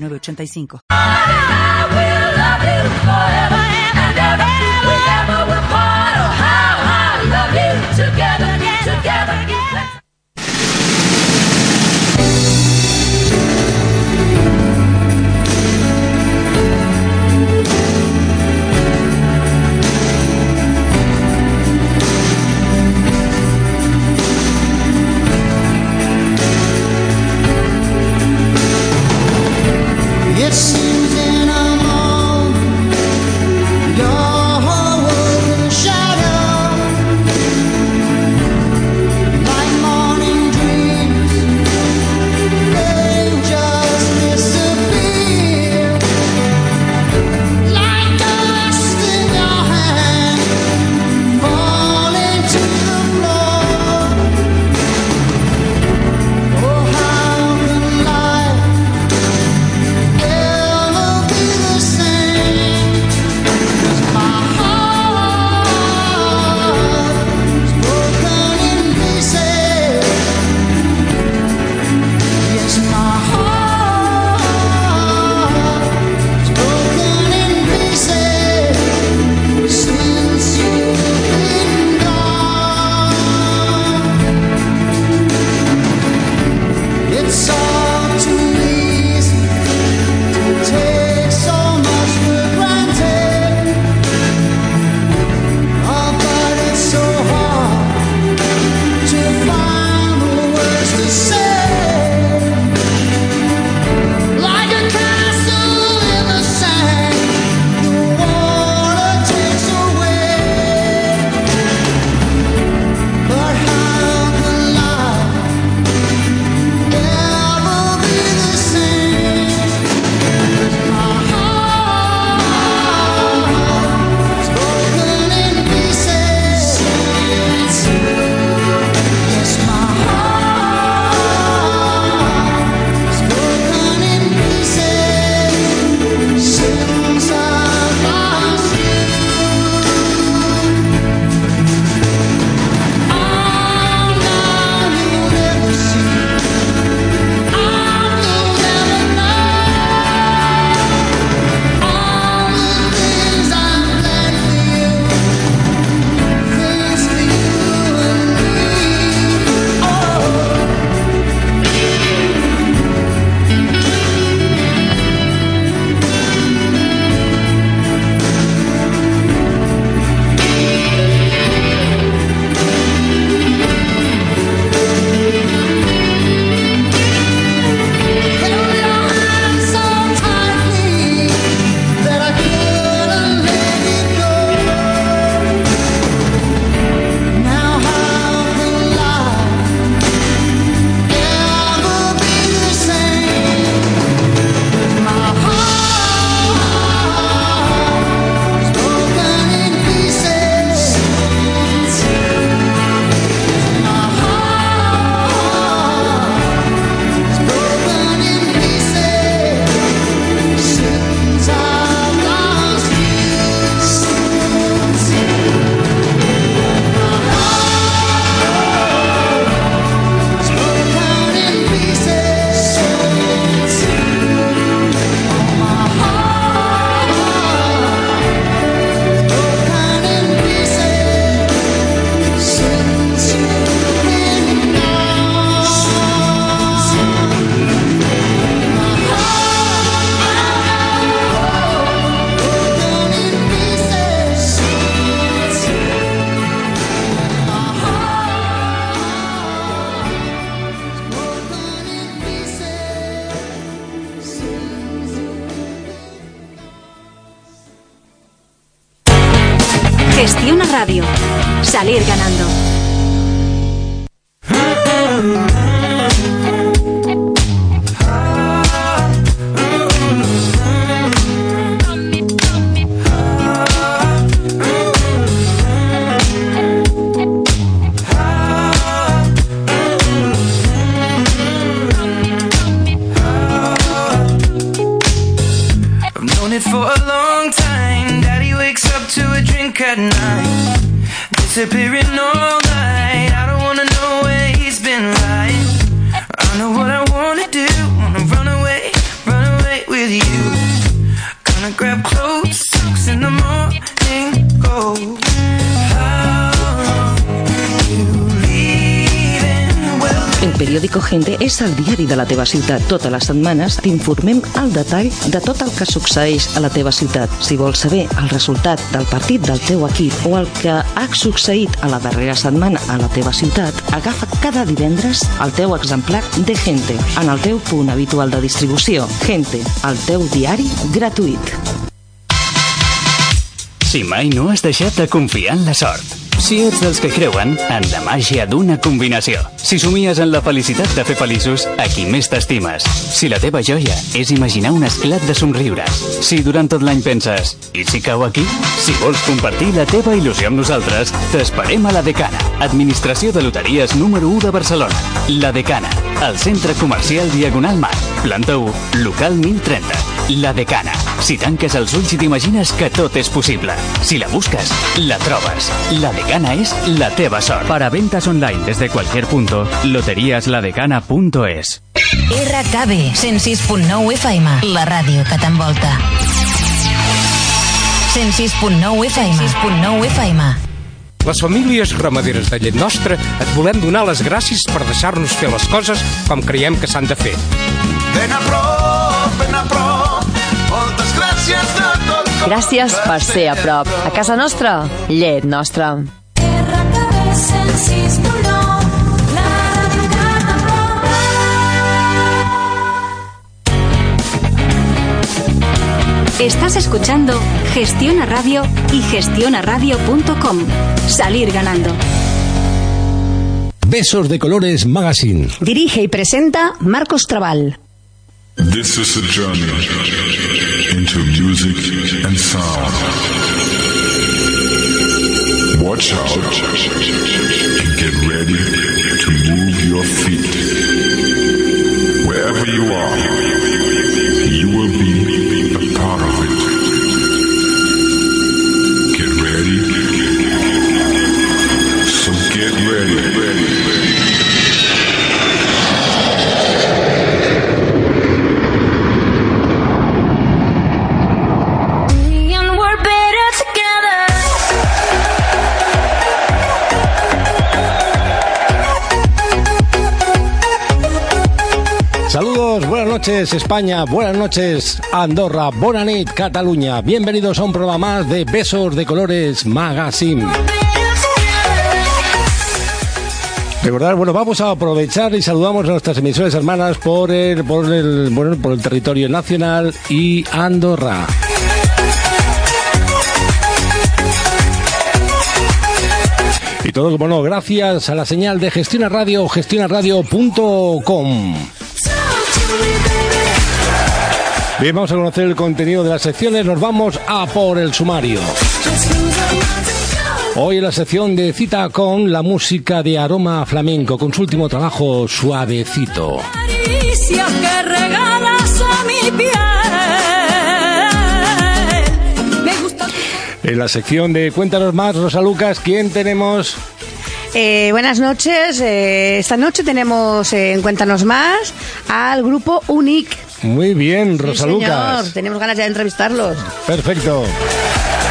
985. It it's és el diari de la teva ciutat. Totes les setmanes t'informem al detall de tot el que succeeix a la teva ciutat. Si vols saber el resultat del partit del teu equip o el que ha succeït a la darrera setmana a la teva ciutat, agafa cada divendres el teu exemplar de Gente en el teu punt habitual de distribució. Gente, el teu diari gratuït. Si mai no has deixat de confiar en la sort. Si ets dels que creuen en la màgia d'una combinació. Si somies en la felicitat de fer feliços a qui més t'estimes. Si la teva joia és imaginar un esclat de somriures. Si durant tot l'any penses, i si cau aquí? Si vols compartir la teva il·lusió amb nosaltres, t'esperem a la Decana, Administració de Loteries número 1 de Barcelona. La Decana, al centre comercial Diagonal Mar, planta 1, local 1030. La Decana. Si tanques els ulls i t'imagines que tot és possible. Si la busques, la trobes. La Decana es la teva sort. Para ventas online desde cualquier punto, loteriasladecana.es. RKB 106.9 FM, la ràdio que t'envolta. 106.9 FM, 106.9 FM. Les famílies ramaderes de llet nostra et volem donar les gràcies per deixar-nos fer les coses com creiem que s'han de fer. Ben a prop, gràcies per ser a prop. A casa nostra, llet nostra. Estás escuchando Gestiona Radio y gestionaradio.com. Salir ganando. Besos de Colores Magazine. Dirige y presenta Marcos Trabal. This is a journey into music and sound. Watch out and get ready to move your feet. Wherever you are, España, buenas noches Andorra, buena nit Cataluña. Bienvenidos a un programa más de Besos de Colores Magazine. Recordar, bueno, vamos a aprovechar y saludamos a nuestras emisoras hermanas por el, por el, bueno, por el territorio nacional y Andorra. Y todo, como no, gracias a la señal de Gestiona Radio, gestionaradio.com. Bien, vamos a conocer el contenido de las secciones. Nos vamos a por el sumario. Hoy en la sección de cita con la música de aroma flamenco, con su último trabajo suavecito. Caricia que regalas a mi piel. Me gusta En la sección de Cuéntanos más, Rosa Lucas, ¿quién tenemos? Eh, buenas noches. eh, esta noche tenemos eh, en Cuéntanos Más al grupo Unic. Muy bien, Sí, Rosa señor, Lucas. Tenemos ganas ya de entrevistarlos. Perfecto.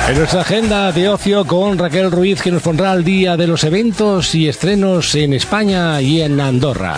En nuestra agenda de ocio con Raquel Ruiz, que nos pondrá al día de los eventos y estrenos en España y en Andorra.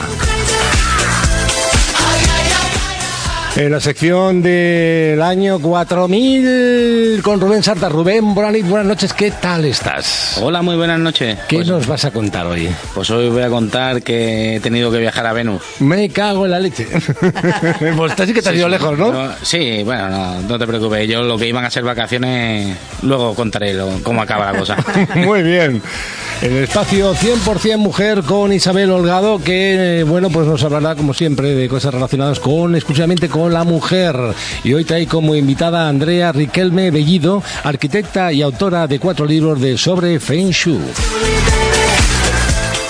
En la sección del año 4000 con Rubén Sarta. Rubén, buenas, buenas noches, ¿qué tal estás? Hola, muy buenas noches. ¿Qué Pues, nos vas a contar hoy? pues hoy voy a contar que he tenido que viajar a Venus. Me cago en la leche. pues sí que te has Sí, ido sí. lejos, ¿no? No, sí, bueno, no, no te preocupes. Yo lo que iban a ser vacaciones, luego contaré lo- cómo acaba la cosa. Muy bien. El espacio 100% mujer con Isabel Holgado, que, bueno, pues nos hablará, como siempre, de cosas relacionadas con, exclusivamente con la mujer. Y hoy trae como invitada a Andrea Riquelme Bellido, arquitecta y autora de cuatro libros de sobre Feng Shui.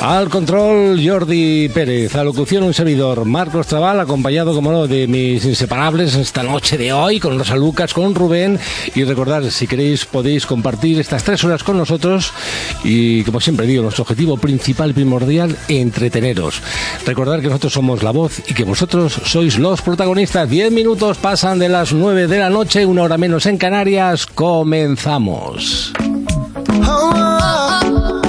Al control Jordi Pérez, a un servidor Marcos Trabal, acompañado como no de mis inseparables esta noche de hoy con Rosa Lucas, con Rubén y recordad si queréis podéis compartir estas tres horas con nosotros y como siempre digo nuestro objetivo principal primordial entreteneros. Recordad que nosotros somos la voz y que vosotros sois los protagonistas. Diez minutos pasan de las nueve de la noche, una hora menos en Canarias. Comenzamos. Dije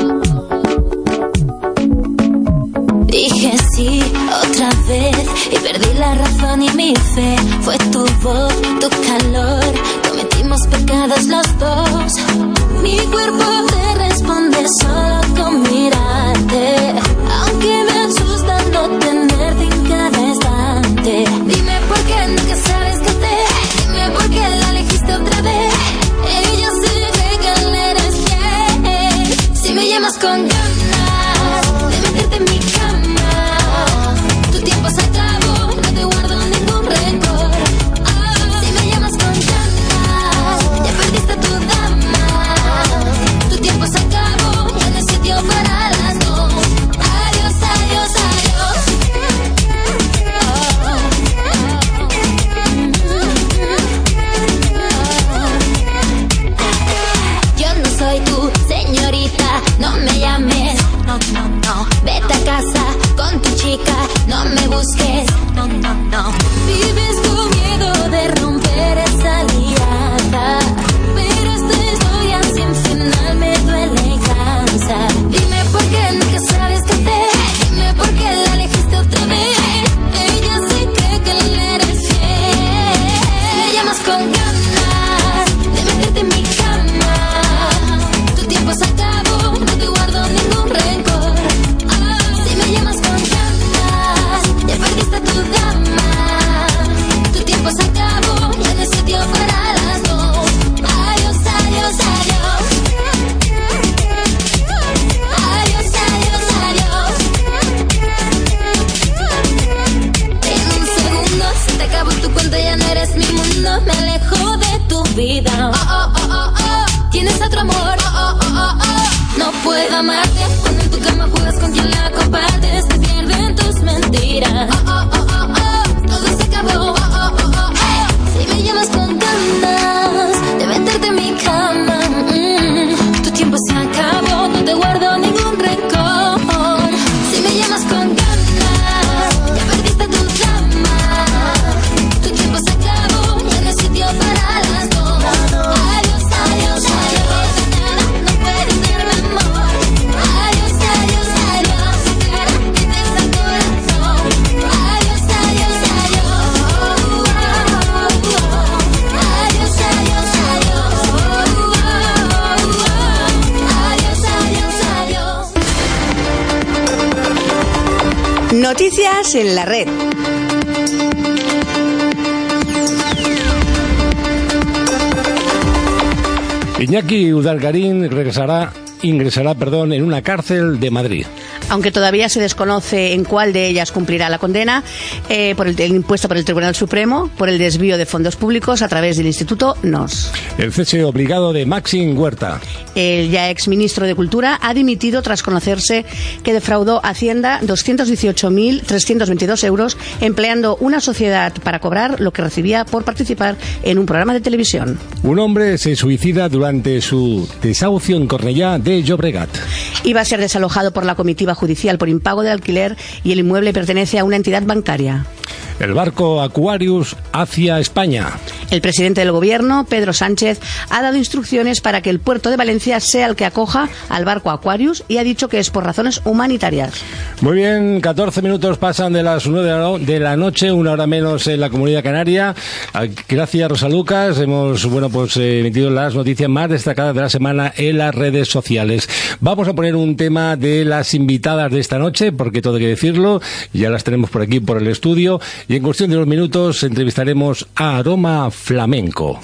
y perdí la razón y mi fe. Fue tu voz, tu calor, cometimos pecados los dos. Mi cuerpo te responde solo con mirarte, Noticias en la red. Iñaki Udalgarín regresará, ingresará, perdón, en una cárcel de Madrid. Aunque todavía se desconoce en cuál de ellas cumplirá la condena eh, por el, el impuesto por el Tribunal Supremo por el desvío de fondos públicos a través del Instituto NOS. El cese obligado de Maxim Huerta. El ya exministro de Cultura ha dimitido tras conocerse que defraudó Hacienda 218.322 euros empleando una sociedad para cobrar lo que recibía por participar en un programa de televisión. Un hombre se suicida durante su desahucio en Cornellá de Llobregat. Iba a ser desalojado por la comitiva judicial por impago de alquiler y el inmueble pertenece a una entidad bancaria. El barco Aquarius hacia España. El presidente del gobierno, Pedro Sánchez, ha dado instrucciones para que el puerto de Valencia sea el que acoja al barco Aquarius y ha dicho que es por razones humanitarias. Muy bien, 14 minutos pasan de las 9 de la noche, una hora menos en la comunidad canaria. Ah, Gracias, Rosa Lucas. Hemos, bueno, pues eh, emitido las noticias más destacadas de la semana en las redes sociales. Vamos a poner un tema de las invitadas de esta noche, porque todo hay que decirlo. Ya las tenemos por aquí, por el estudio. Y en cuestión de unos minutos entrevistaremos a Aroma Flamenco.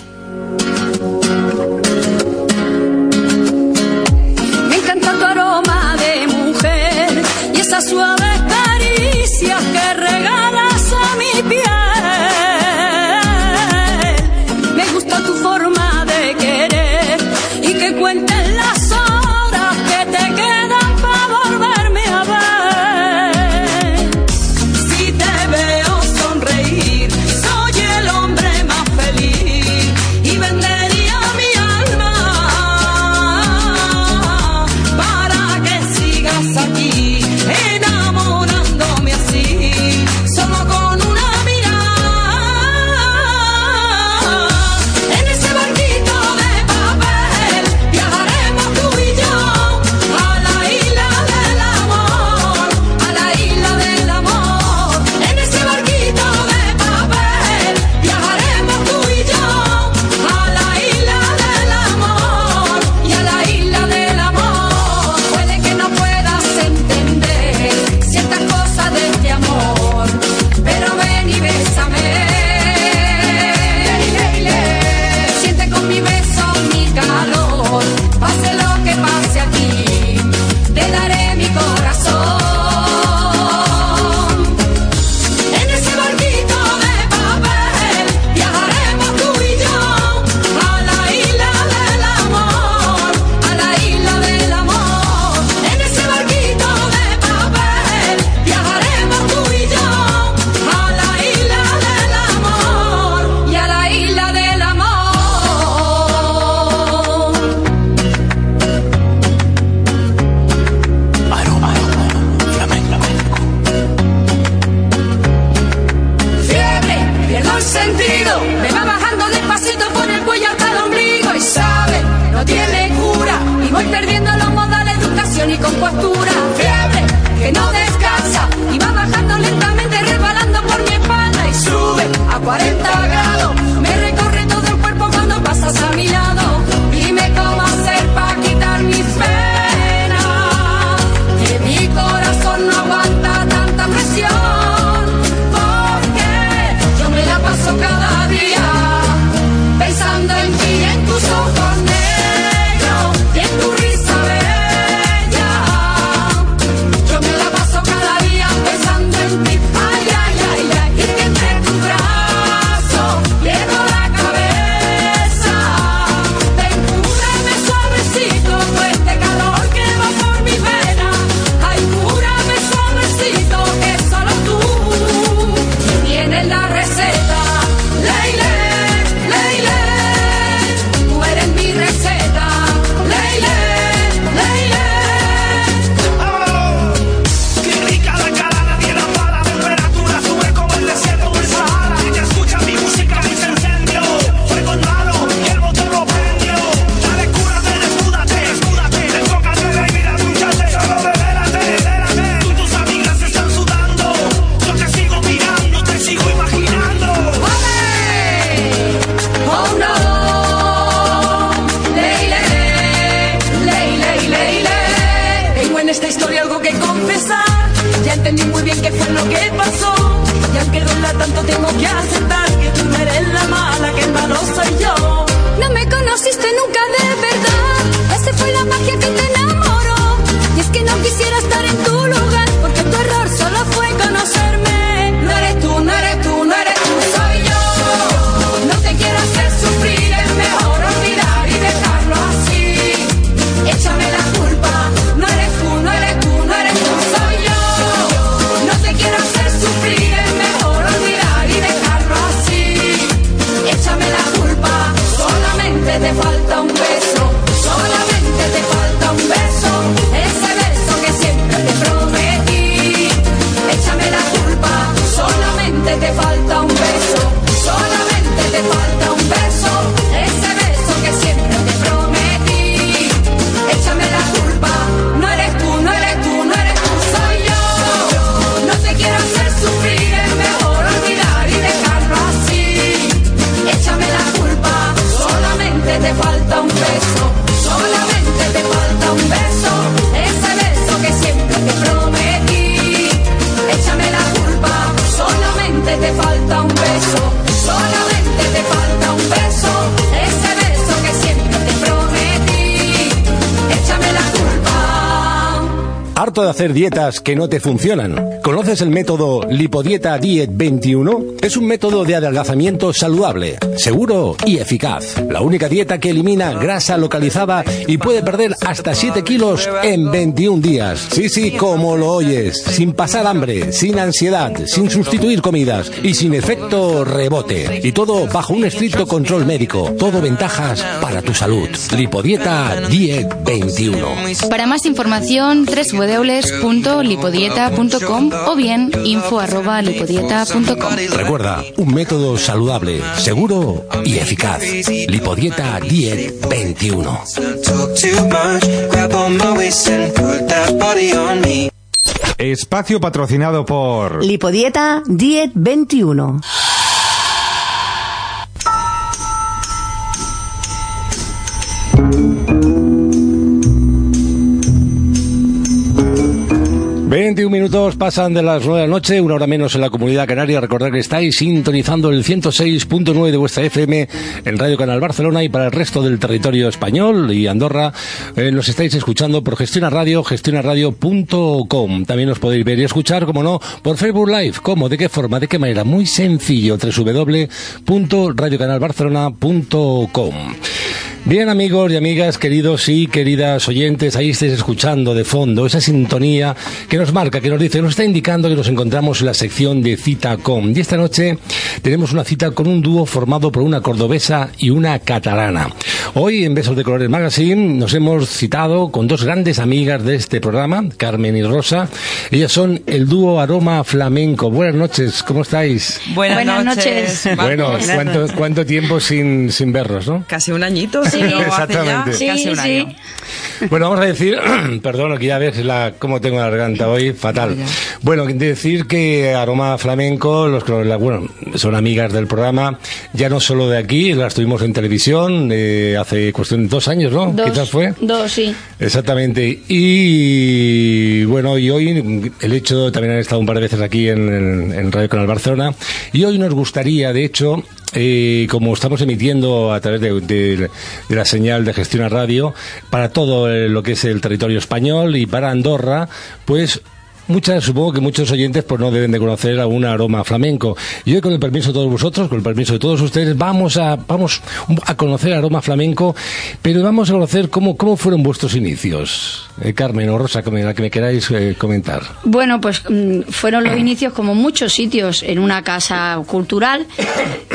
Hacer dietas que no te funcionan? ¿Conoces el método Lipodieta Diet 21? Es un método de adelgazamiento saludable, seguro y eficaz. La única dieta que elimina grasa localizada y puede perder hasta 7 kilos en 21 días. Sí, sí, como lo oyes. Sin pasar hambre, sin ansiedad, sin sustituir comidas y sin efecto rebote. Y todo bajo un estricto control médico. Todo ventajas para tu salud. Lipodieta Diet 21. Para más información, www.lipodieta.com o bien info.lipodieta.com. Recuerda, un método saludable, seguro y eficaz. Lipodieta Diet 21. Talk too much, grab on my waist and put that body on me. Espacio patrocinado por Lipodieta Diet 21. Veintiún minutos pasan de las nueve de la noche, una hora menos en la comunidad canaria. Recordad que estáis sintonizando el 106.9 de vuestra FM en Radio Canal Barcelona y para el resto del territorio español y Andorra eh, nos estáis escuchando por Gestiona Radio, gestionaradio.com. También os podéis ver y escuchar, como no, por Facebook Live. ¿Cómo? ¿De qué forma? ¿De qué manera? Muy sencillo, www.radiocanalbarcelona.com. Bien amigos y amigas, queridos y queridas oyentes, ahí estáis escuchando de fondo esa sintonía que nos marca, que nos dice, nos está indicando que nos encontramos en la sección de Citacom. Y esta noche tenemos una cita con un dúo formado por una cordobesa y una catalana. Hoy en Besos de Colores Magazine nos hemos citado con dos grandes amigas de este programa, Carmen y Rosa. Ellas son el dúo Aroma Flamenco. Buenas noches, ¿cómo estáis? Buenas, noches. Bueno, ¿cuánto, cuánto tiempo sin, sin vernos, no? Casi un añito, sí. ya Sí, casi un sí. año. Bueno, vamos a decir, perdón, aquí ya ves la, cómo tengo la garganta hoy, fatal. Bueno, decir que Aroma Flamenco, los que la- bueno, son amigas del programa, ya no solo de aquí, las tuvimos en televisión eh, hace cuestión de dos años, ¿no? Dos, Quizás fue. Dos, sí. Exactamente. Y bueno, y hoy el hecho, también han estado un par de veces aquí en, en- en Radio Canal Barcelona, y hoy nos gustaría, de hecho, eh, como estamos emitiendo a través de, de- la señal de gestión a radio, para todo eh, lo que es el territorio español y para Andorra, pues Muchas, supongo que muchos oyentes pues no deben de conocer a un aroma flamenco. Y hoy con el permiso de todos vosotros, con el permiso de todos ustedes, vamos a, vamos a conocer aroma flamenco, pero vamos a conocer cómo, cómo fueron vuestros inicios. Eh, Carmen o Rosa, la que me queráis eh, comentar. Bueno, pues mm, fueron los inicios como muchos sitios en una casa cultural.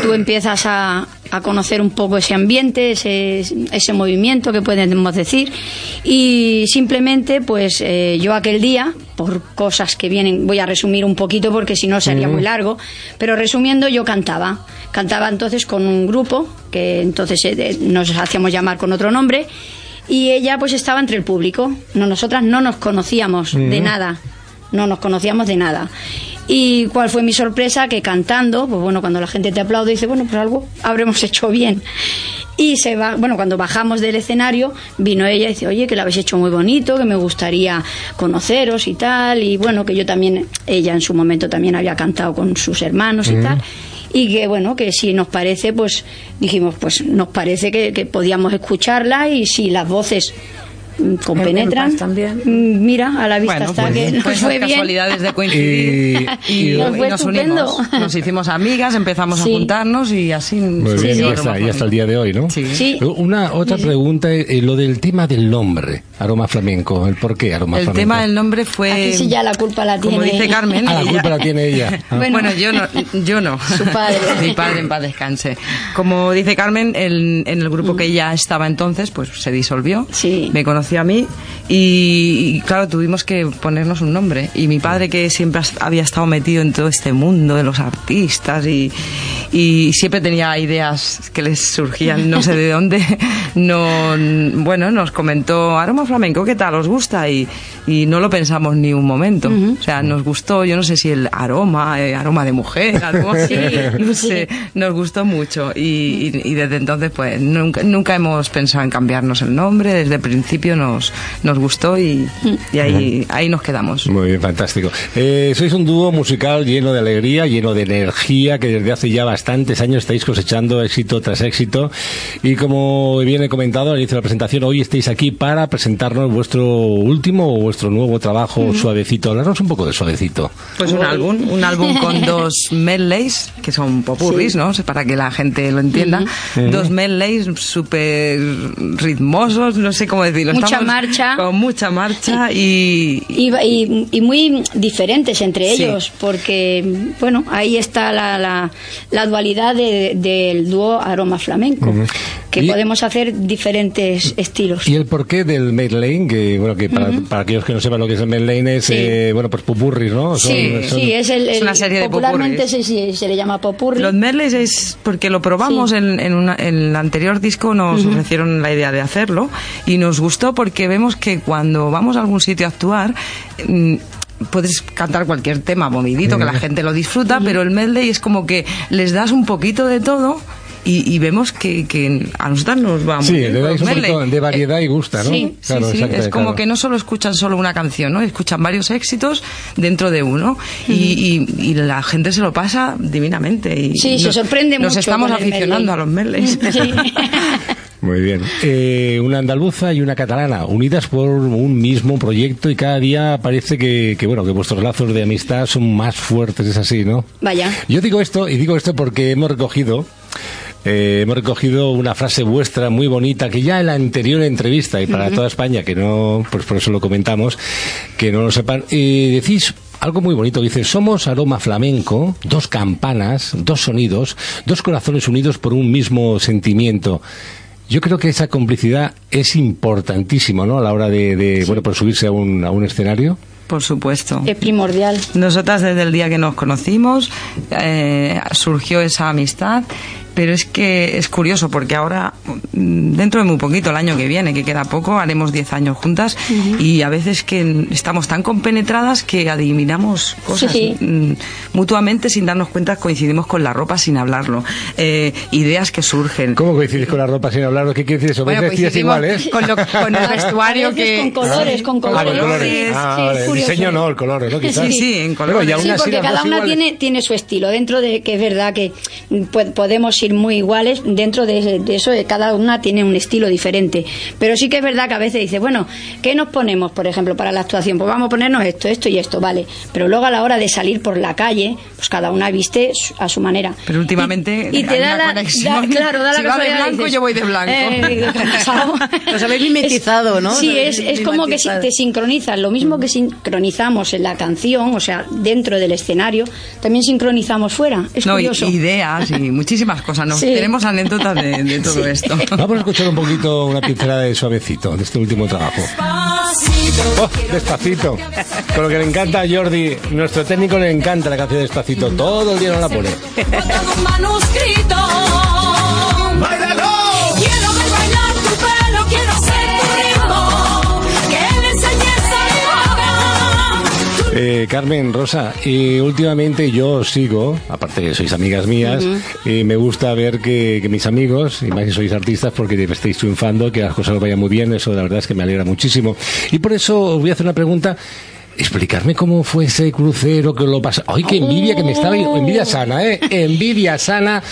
Tú empiezas a, a conocer un poco ese ambiente, ese, ese movimiento que podemos decir. Y simplemente, pues eh, yo aquel día, por cosas que vienen, voy a resumir un poquito porque si no sería muy largo, pero resumiendo, yo cantaba. Cantaba entonces con un grupo que entonces eh, nos hacíamos llamar con otro nombre. Y ella pues estaba entre el público. No, nosotras no nos conocíamos de Ujú. nada no nos conocíamos de nada. ¿Y cuál fue mi sorpresa? Que cantando, pues bueno, cuando la gente te aplaude, dice, bueno, pues algo habremos hecho bien. Y se va, bueno, cuando bajamos del escenario, vino ella y dice, oye, que lo habéis hecho muy bonito, que me gustaría conoceros y tal. Y bueno, que yo también, ella en su momento también había cantado con sus hermanos y Mm. tal. Y que bueno, que si nos parece, pues dijimos, pues nos parece que, que podíamos escucharla y si las voces compenetran. también. mm, Mira, a la vista Bueno, está pues, que nos pues fue bien. casualidades de coincidir Y- y, Nos fue y nos estupendo. unimos. Nos hicimos amigas, empezamos Sí. a juntarnos y así. Muy bien, y, hasta, y hasta el día de hoy, ¿no? Sí. Una otra pregunta, eh, lo del tema del nombre, aroma flamenco, el por qué aroma El flamenco. tema del nombre fue. Aquí sí ya la culpa la tiene. Como dice Carmen. Ah, la culpa la tiene ella. Ah. Bueno, Bueno. yo no, yo no. Su padre. Mi padre en paz descanse. Como dice Carmen, el- en el grupo que ella estaba entonces, pues se disolvió. Me mí y, claro, tuvimos que ponernos un nombre. Y mi padre, que siempre había estado metido en todo este mundo de los artistas y, y siempre tenía ideas que les surgían no sé de dónde, no, bueno, nos comentó, aroma flamenco, ¿qué tal? ¿Os gusta? Y, y no lo pensamos ni un momento. O sea, nos gustó, yo no sé si el aroma, eh, aroma de mujer, aroma, Sí, no sé, nos gustó mucho. Y, y- y desde entonces, pues, nunca, nunca hemos pensado en cambiarnos el nombre, desde el principio nos, nos gustó y, y ahí, ahí nos quedamos. Muy bien, fantástico. Eh, sois un dúo musical lleno de alegría, lleno de energía, que desde hace ya bastantes años estáis cosechando éxito tras éxito. Y como bien he comentado al inicio de la presentación, hoy estáis aquí para presentarnos vuestro último o vuestro nuevo trabajo, Ujú. Suavecito. Hablarnos un poco de Suavecito. Pues un álbum, un álbum con dos medleys, que son popurris, Sí. ¿no? Para que la gente lo entienda. Ujú. Dos medleys súper ritmosos, no sé cómo decirlo. Mucha Estamos marcha. Con mucha marcha y... Y, y- y muy diferentes entre Sí. ellos, porque, bueno, ahí está la, la, la dualidad de- del dúo aroma flamenco, que Y- podemos hacer diferentes estilos. Y el porqué del medley, que bueno, que para, para aquellos que no sepan lo que es el medley es, Sí. eh, bueno, pues pupurris, ¿no? Son- sí, son- sí, es el, Es el- una serie de popularmente popurris. se, se- se le llama popurri. Los medleys es porque lo probamos en, en, una- en el anterior disco, nos ofrecieron la idea de hacerlo y nos gustó porque vemos que cuando vamos a algún sitio a actuar, mm, puedes cantar cualquier tema movidito, que la gente lo disfruta, pero el medley es como que les das un poquito de todo. Y, y vemos que, que a nosotras nos va muy Sí, bien un medley. poquito de variedad y gusta, ¿no? Sí, Claro, sí, sí. exacto, Es como claro. que no solo escuchan solo una canción, ¿no? Escuchan varios éxitos dentro de uno y, y- y la gente se lo pasa divinamente. Y Sí, se sorprende nos mucho estamos aficionando a los medleys. Muy bien. Eh, una andaluza y una catalana, unidas por un mismo proyecto y cada día parece que, que, bueno, que vuestros lazos de amistad son más fuertes, es así, ¿no? Vaya. Yo digo esto, y digo esto porque hemos recogido, eh, hemos recogido una frase vuestra muy bonita que ya en la anterior entrevista y para toda España, que no, pues por eso lo comentamos, que no lo sepan, eh, decís algo muy bonito, dice, somos aroma flamenco, dos campanas, dos sonidos, dos corazones unidos por un mismo sentimiento. Yo creo que esa complicidad es importantísima, ¿no? A la hora de, de, bueno, por subirse a un, a un escenario. Por supuesto. Es primordial. Nosotras desde el día que nos conocimos eh, surgió esa amistad Pero es que es curioso porque ahora, mm, dentro de muy poquito, el año que viene, que queda poco, haremos 10 años juntas y a veces que estamos tan compenetradas que adivinamos cosas Sí. mm, mutuamente sin darnos cuenta, coincidimos con la ropa sin hablarlo. Eh, ideas que surgen. ¿Cómo coincidís con la ropa sin hablarlo? ¿Qué quiere decir eso? Bueno, ¿Ves vestidas coincidimos iguales? con, lo- con el vestuario que... con colores, con Ah, con colores. colores. Ah, Sí, vale. El diseño no, el color, ¿no? Quizás. Sí, sí, en Pero, y aún Sí, así porque cada una iguales. tiene, tiene su estilo. Dentro de que es verdad que mm, po- podemos ir muy iguales, dentro de, de eso eh, cada una tiene un estilo diferente. Pero sí que es verdad que a veces dice, bueno, ¿qué nos ponemos, por ejemplo, para la actuación? Pues vamos a ponernos esto, esto y esto, vale. Pero luego a la hora de salir por la calle, pues cada una viste su- a su manera. Pero últimamente Y te da la, conexión. da- claro, da la Si va de blanco, dices, yo voy de blanco. eh. Los habéis mimetizado, ¿no? Sí, es, es como que te sincronizas. Lo mismo que sincronizamos en la canción, o sea, dentro del escenario, también sincronizamos fuera. Es No, y- curioso. ideas y muchísimas cosas. Nos Sí. tenemos anécdotas de, de todo esto. Vamos a escuchar un poquito una pincelada de suavecito de este último trabajo. Oh, despacito. Con lo que le encanta a Jordi, nuestro técnico le encanta la canción Despacito. Todo el día no la pone. Manuscrito. Eh, Carmen, Rosa, y últimamente yo os sigo, aparte que sois amigas mías, y me gusta ver que, que mis amigos, y más si sois artistas, porque estáis triunfando, que las cosas os vayan muy bien, eso la verdad es que me alegra muchísimo. Y por eso os voy a hacer una pregunta. Explicarme cómo fue ese crucero que lo pasa. ¡Ay, qué envidia que me estaba! Envidia sana, ¿eh? Envidia sana,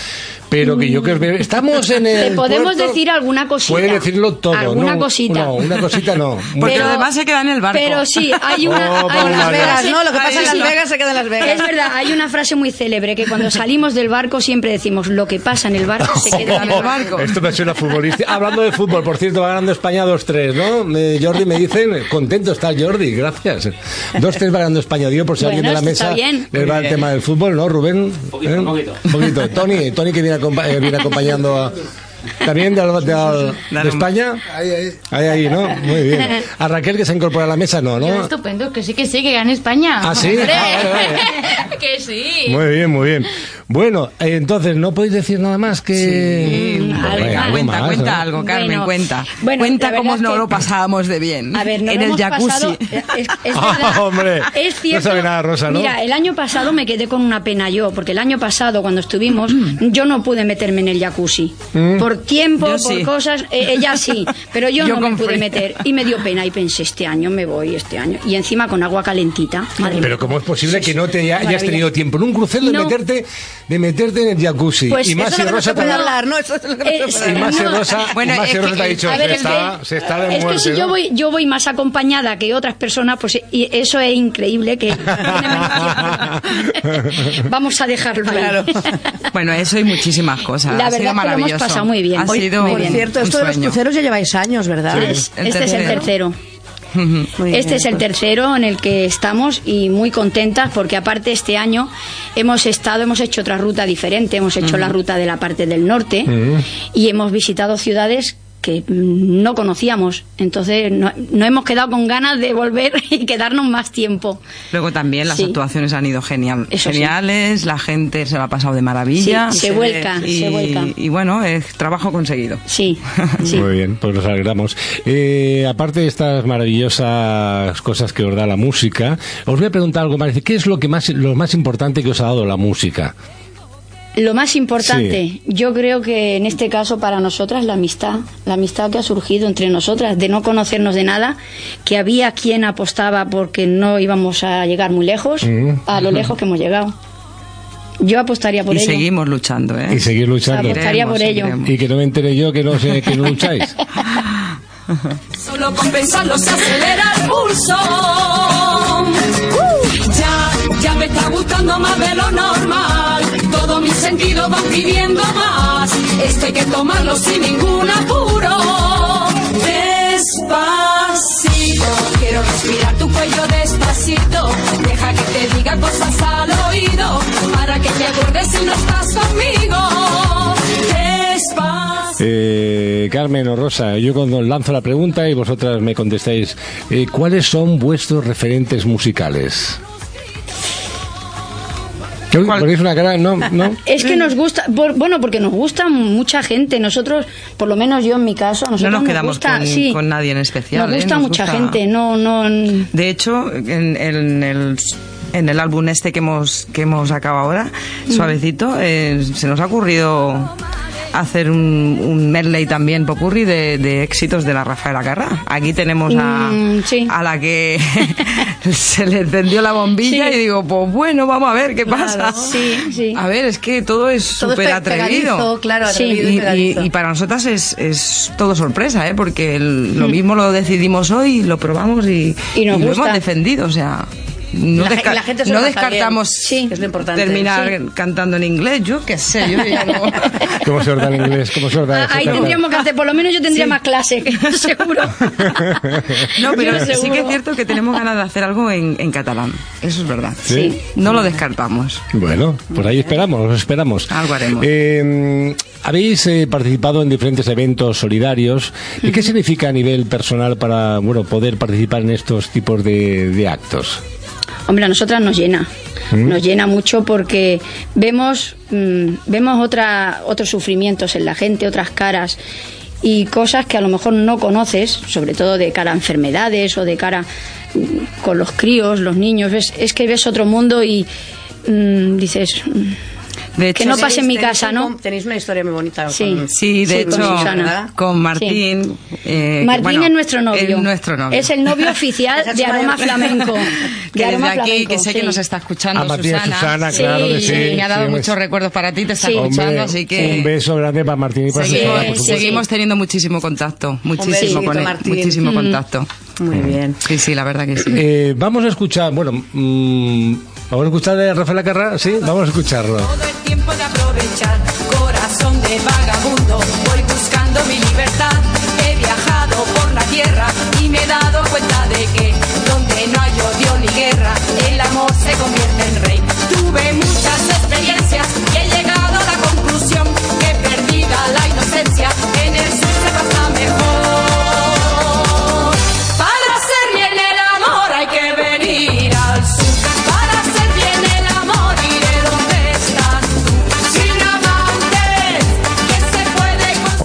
pero que yo que os veo. Estamos en el. Te podemos puerto- decir alguna cosita. Puede decirlo todo. Alguna no, cosita. No, una cosita no. Porque Pero- además se queda en el barco. Pero sí, hay una. Oh, hay una Las Vegas, frase- ¿no? Lo que pasa en Las. Vegas se queda en Las Vegas. Es verdad, hay una frase muy célebre que cuando salimos del barco siempre decimos lo que pasa en el barco se queda en el barco. Esto me suena futbolista. Hablando de fútbol, por cierto, va ganando España 2-3, ¿no? Eh, Jordi me dicen, contento está Jordi, gracias. 2-3 va ganando España, digo, por si Bueno, alguien de la mesa bien. les va el tema del fútbol, ¿no, Rubén? Poquito, ¿Eh? poquito. Un poquito. Tony, Tony que viene, acompa- eh, viene acompañando a... ¿También de, al- de al- de España? Ahí, ahí. Ahí, ahí, ¿no? Muy bien. A Raquel que se incorpora a la mesa, ¿no? ¿no? estupendo, que sí, que sí, que gane España. ¿Ah, sí? Ah, vale, que sí. Muy bien, muy bien. Bueno, eh, entonces, ¿no podéis decir nada más que... Sí, algo, cuenta, más, cuenta ¿no? algo, Carmen, Bueno, cuenta. bueno, cuenta cómo que- lo pasábamos de bien. A ver, nos en el jacuzzi. pasado- es, es verdad. hombre. Es No cierto. sabe nada, Rosa, ¿no? Mira, el año pasado me quedé con una pena yo, porque el año pasado cuando estuvimos, yo no pude meterme en el jacuzzi. Mm. Por tiempo, Yo por sí. cosas, eh, ella sí, pero yo, Yo no me pude meter. Y me dio pena y pensé, este año me voy, este año. Y encima con agua calentita. Madre mía. Pero ¿cómo es posible que no te haya- hayas tenido tiempo en un crucero de No. meterte de meterte en el jacuzzi? Pues y más si Rosa se te- hablar, ¿no? Eso es lo que se Eh, y más si no. Rosa, Bueno, y más es Rosa te ha dicho se ver, es está, que- se está de es que muerte, si yo voy, yo voy más acompañada que otras personas, pues y eso es increíble que. Vamos a dejarlo ahí. Claro. Bueno, eso y muchísimas cosas. La ha verdad sido es que lo hemos maravilloso. pasado muy bien. Ha sido bien. Cierto, esto de los cruceros ya lleváis años, ¿verdad? Es- este es el tercero. Muy Este bien, es el pues. tercero en el que estamos y muy contentas porque aparte este año hemos estado, hemos hecho otra ruta diferente, hemos hecho la ruta de la parte del norte y hemos visitado ciudades que no conocíamos. Entonces no, no hemos quedado con ganas de volver y quedarnos más tiempo. Luego también las Sí. actuaciones han ido genial, Eso sí. geniales, la gente se lo ha pasado de maravilla. Sí, se vuelca, y, se vuelca. Y bueno, es trabajo conseguido. Sí, sí. Muy bien, pues nos alegramos. Eh, aparte de estas maravillosas cosas que os da la música, os voy a preguntar algo más. ¿Qué es lo que más, lo más importante que os ha dado la música? Lo más importante, yo creo que en este caso para nosotras la amistad, la amistad que ha surgido entre nosotras, de no conocernos de nada, que había quien apostaba porque no íbamos a llegar muy lejos, Mm. a lo lejos que hemos llegado. Yo apostaría por y ello. seguimos luchando, ¿eh? Y seguir luchando. Apostaría por ello. Y que no me entere yo que no sé que no lucháis. Solo con pensarlo se acelera el pulso. Ya, ya me está gustando más de lo normal. Todos mis sentidos van pidiendo más. Esto hay que tomarlo sin ningún apuro. Despacito, quiero respirar tu cuello despacito. Deja que te diga cosas al oído. Para que te acuerdes si no estás conmigo. Eh, Carmen o Rosa, yo os lanzo la pregunta y vosotras me contestáis, eh, ¿cuáles son vuestros referentes musicales? Uy, ponéis una cara, no, no. Es que nos gusta, por- bueno, porque nos gusta mucha gente. Nosotros, por lo menos yo en mi caso, a No nosotros nos nos quedamos gusta, con, sí, con nadie en especial. nos ¿eh? gusta mucha gente. No, no. De hecho, en, en el en el álbum este que hemos que hemos sacado ahora, Mm. suavecito, eh, se nos ha ocurrido hacer un, un medley también popurri de, de éxitos de la Rafaela Carrá. Aquí tenemos a, Mm, sí. a la que se le encendió la bombilla Sí. y digo, pues bueno, vamos a ver qué Claro. pasa. Sí, sí. A ver, es que todo es súper pe- atrevido. claro, atrevido y y, y- y para nosotras es, es todo sorpresa, ¿eh? porque el- lo Mm. mismo lo decidimos hoy, lo probamos y, Y nos lo gusta. hemos defendido. O sea, no, La desca- la gente no descartamos bien. es lo importante. terminar Sí. cantando en inglés. Yo qué sé, yo ya no. ¿Cómo se orda en inglés? ¿Cómo se orda? Ah, ahí tendríamos que hacer, por lo menos yo tendría más clase, seguro. No, pero Yo sí seguro. que es cierto que tenemos ganas de hacer algo en, en catalán. Eso es verdad. Sí. No lo descartamos. Bueno, pues ahí esperamos, os esperamos. Algo haremos. Eh, habéis eh, participado en diferentes eventos solidarios. ¿Y qué significa a nivel personal para bueno poder participar en estos tipos de, de actos? Hombre, a nosotras nos llena. ¿Mm? Nos llena mucho porque vemos, mm, vemos otra, otros sufrimientos en la gente, otras caras y cosas que a lo mejor no conoces, sobre todo de cara a enfermedades o de cara mm, con los críos, los niños. Ves, es que ves otro mundo y mm, dices que no pase en mi casa, ¿no? Tenéis una historia muy bonita. Sí. con- Sí, de Sí, con hecho, Susana. con Martín. eh, Martín bueno, es nuestro novio. Es nuestro novio. Es el novio oficial de Aroma Flamenco. que De desde Aroma aquí, Flamenco, que sé que nos está escuchando A Martín Susana. Susana, claro que sí, Me ha dado sí, muchos recuerdos para ti, te está Sí. escuchando, Hombre, así que... un beso grande para Martín y para Susana, por supuesto. seguimos teniendo muchísimo contacto, muchísimo con él, muchísimo Mm. contacto. Muy bien. Sí, sí, la verdad que sí. Eh, vamos a escuchar, bueno, mm, vamos a escuchar de Rafael Carrá, sí, vamos a escucharlo. Todo el tiempo de aprovechar, corazón de vagabundo, voy buscando mi libertad. He viajado por la tierra y me he dado cuenta de que donde no hay odio ni guerra, el amor se convierte en rey. Tuve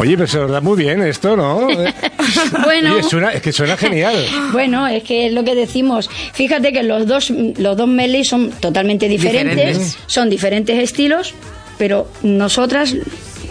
Oye, pero se os da muy bien esto, ¿no? Bueno. oye, suena- es que suena genial. Bueno, es que es lo que decimos. Fíjate que los dos, los dos medleys son totalmente diferentes, Diferentes. son diferentes estilos, pero nosotras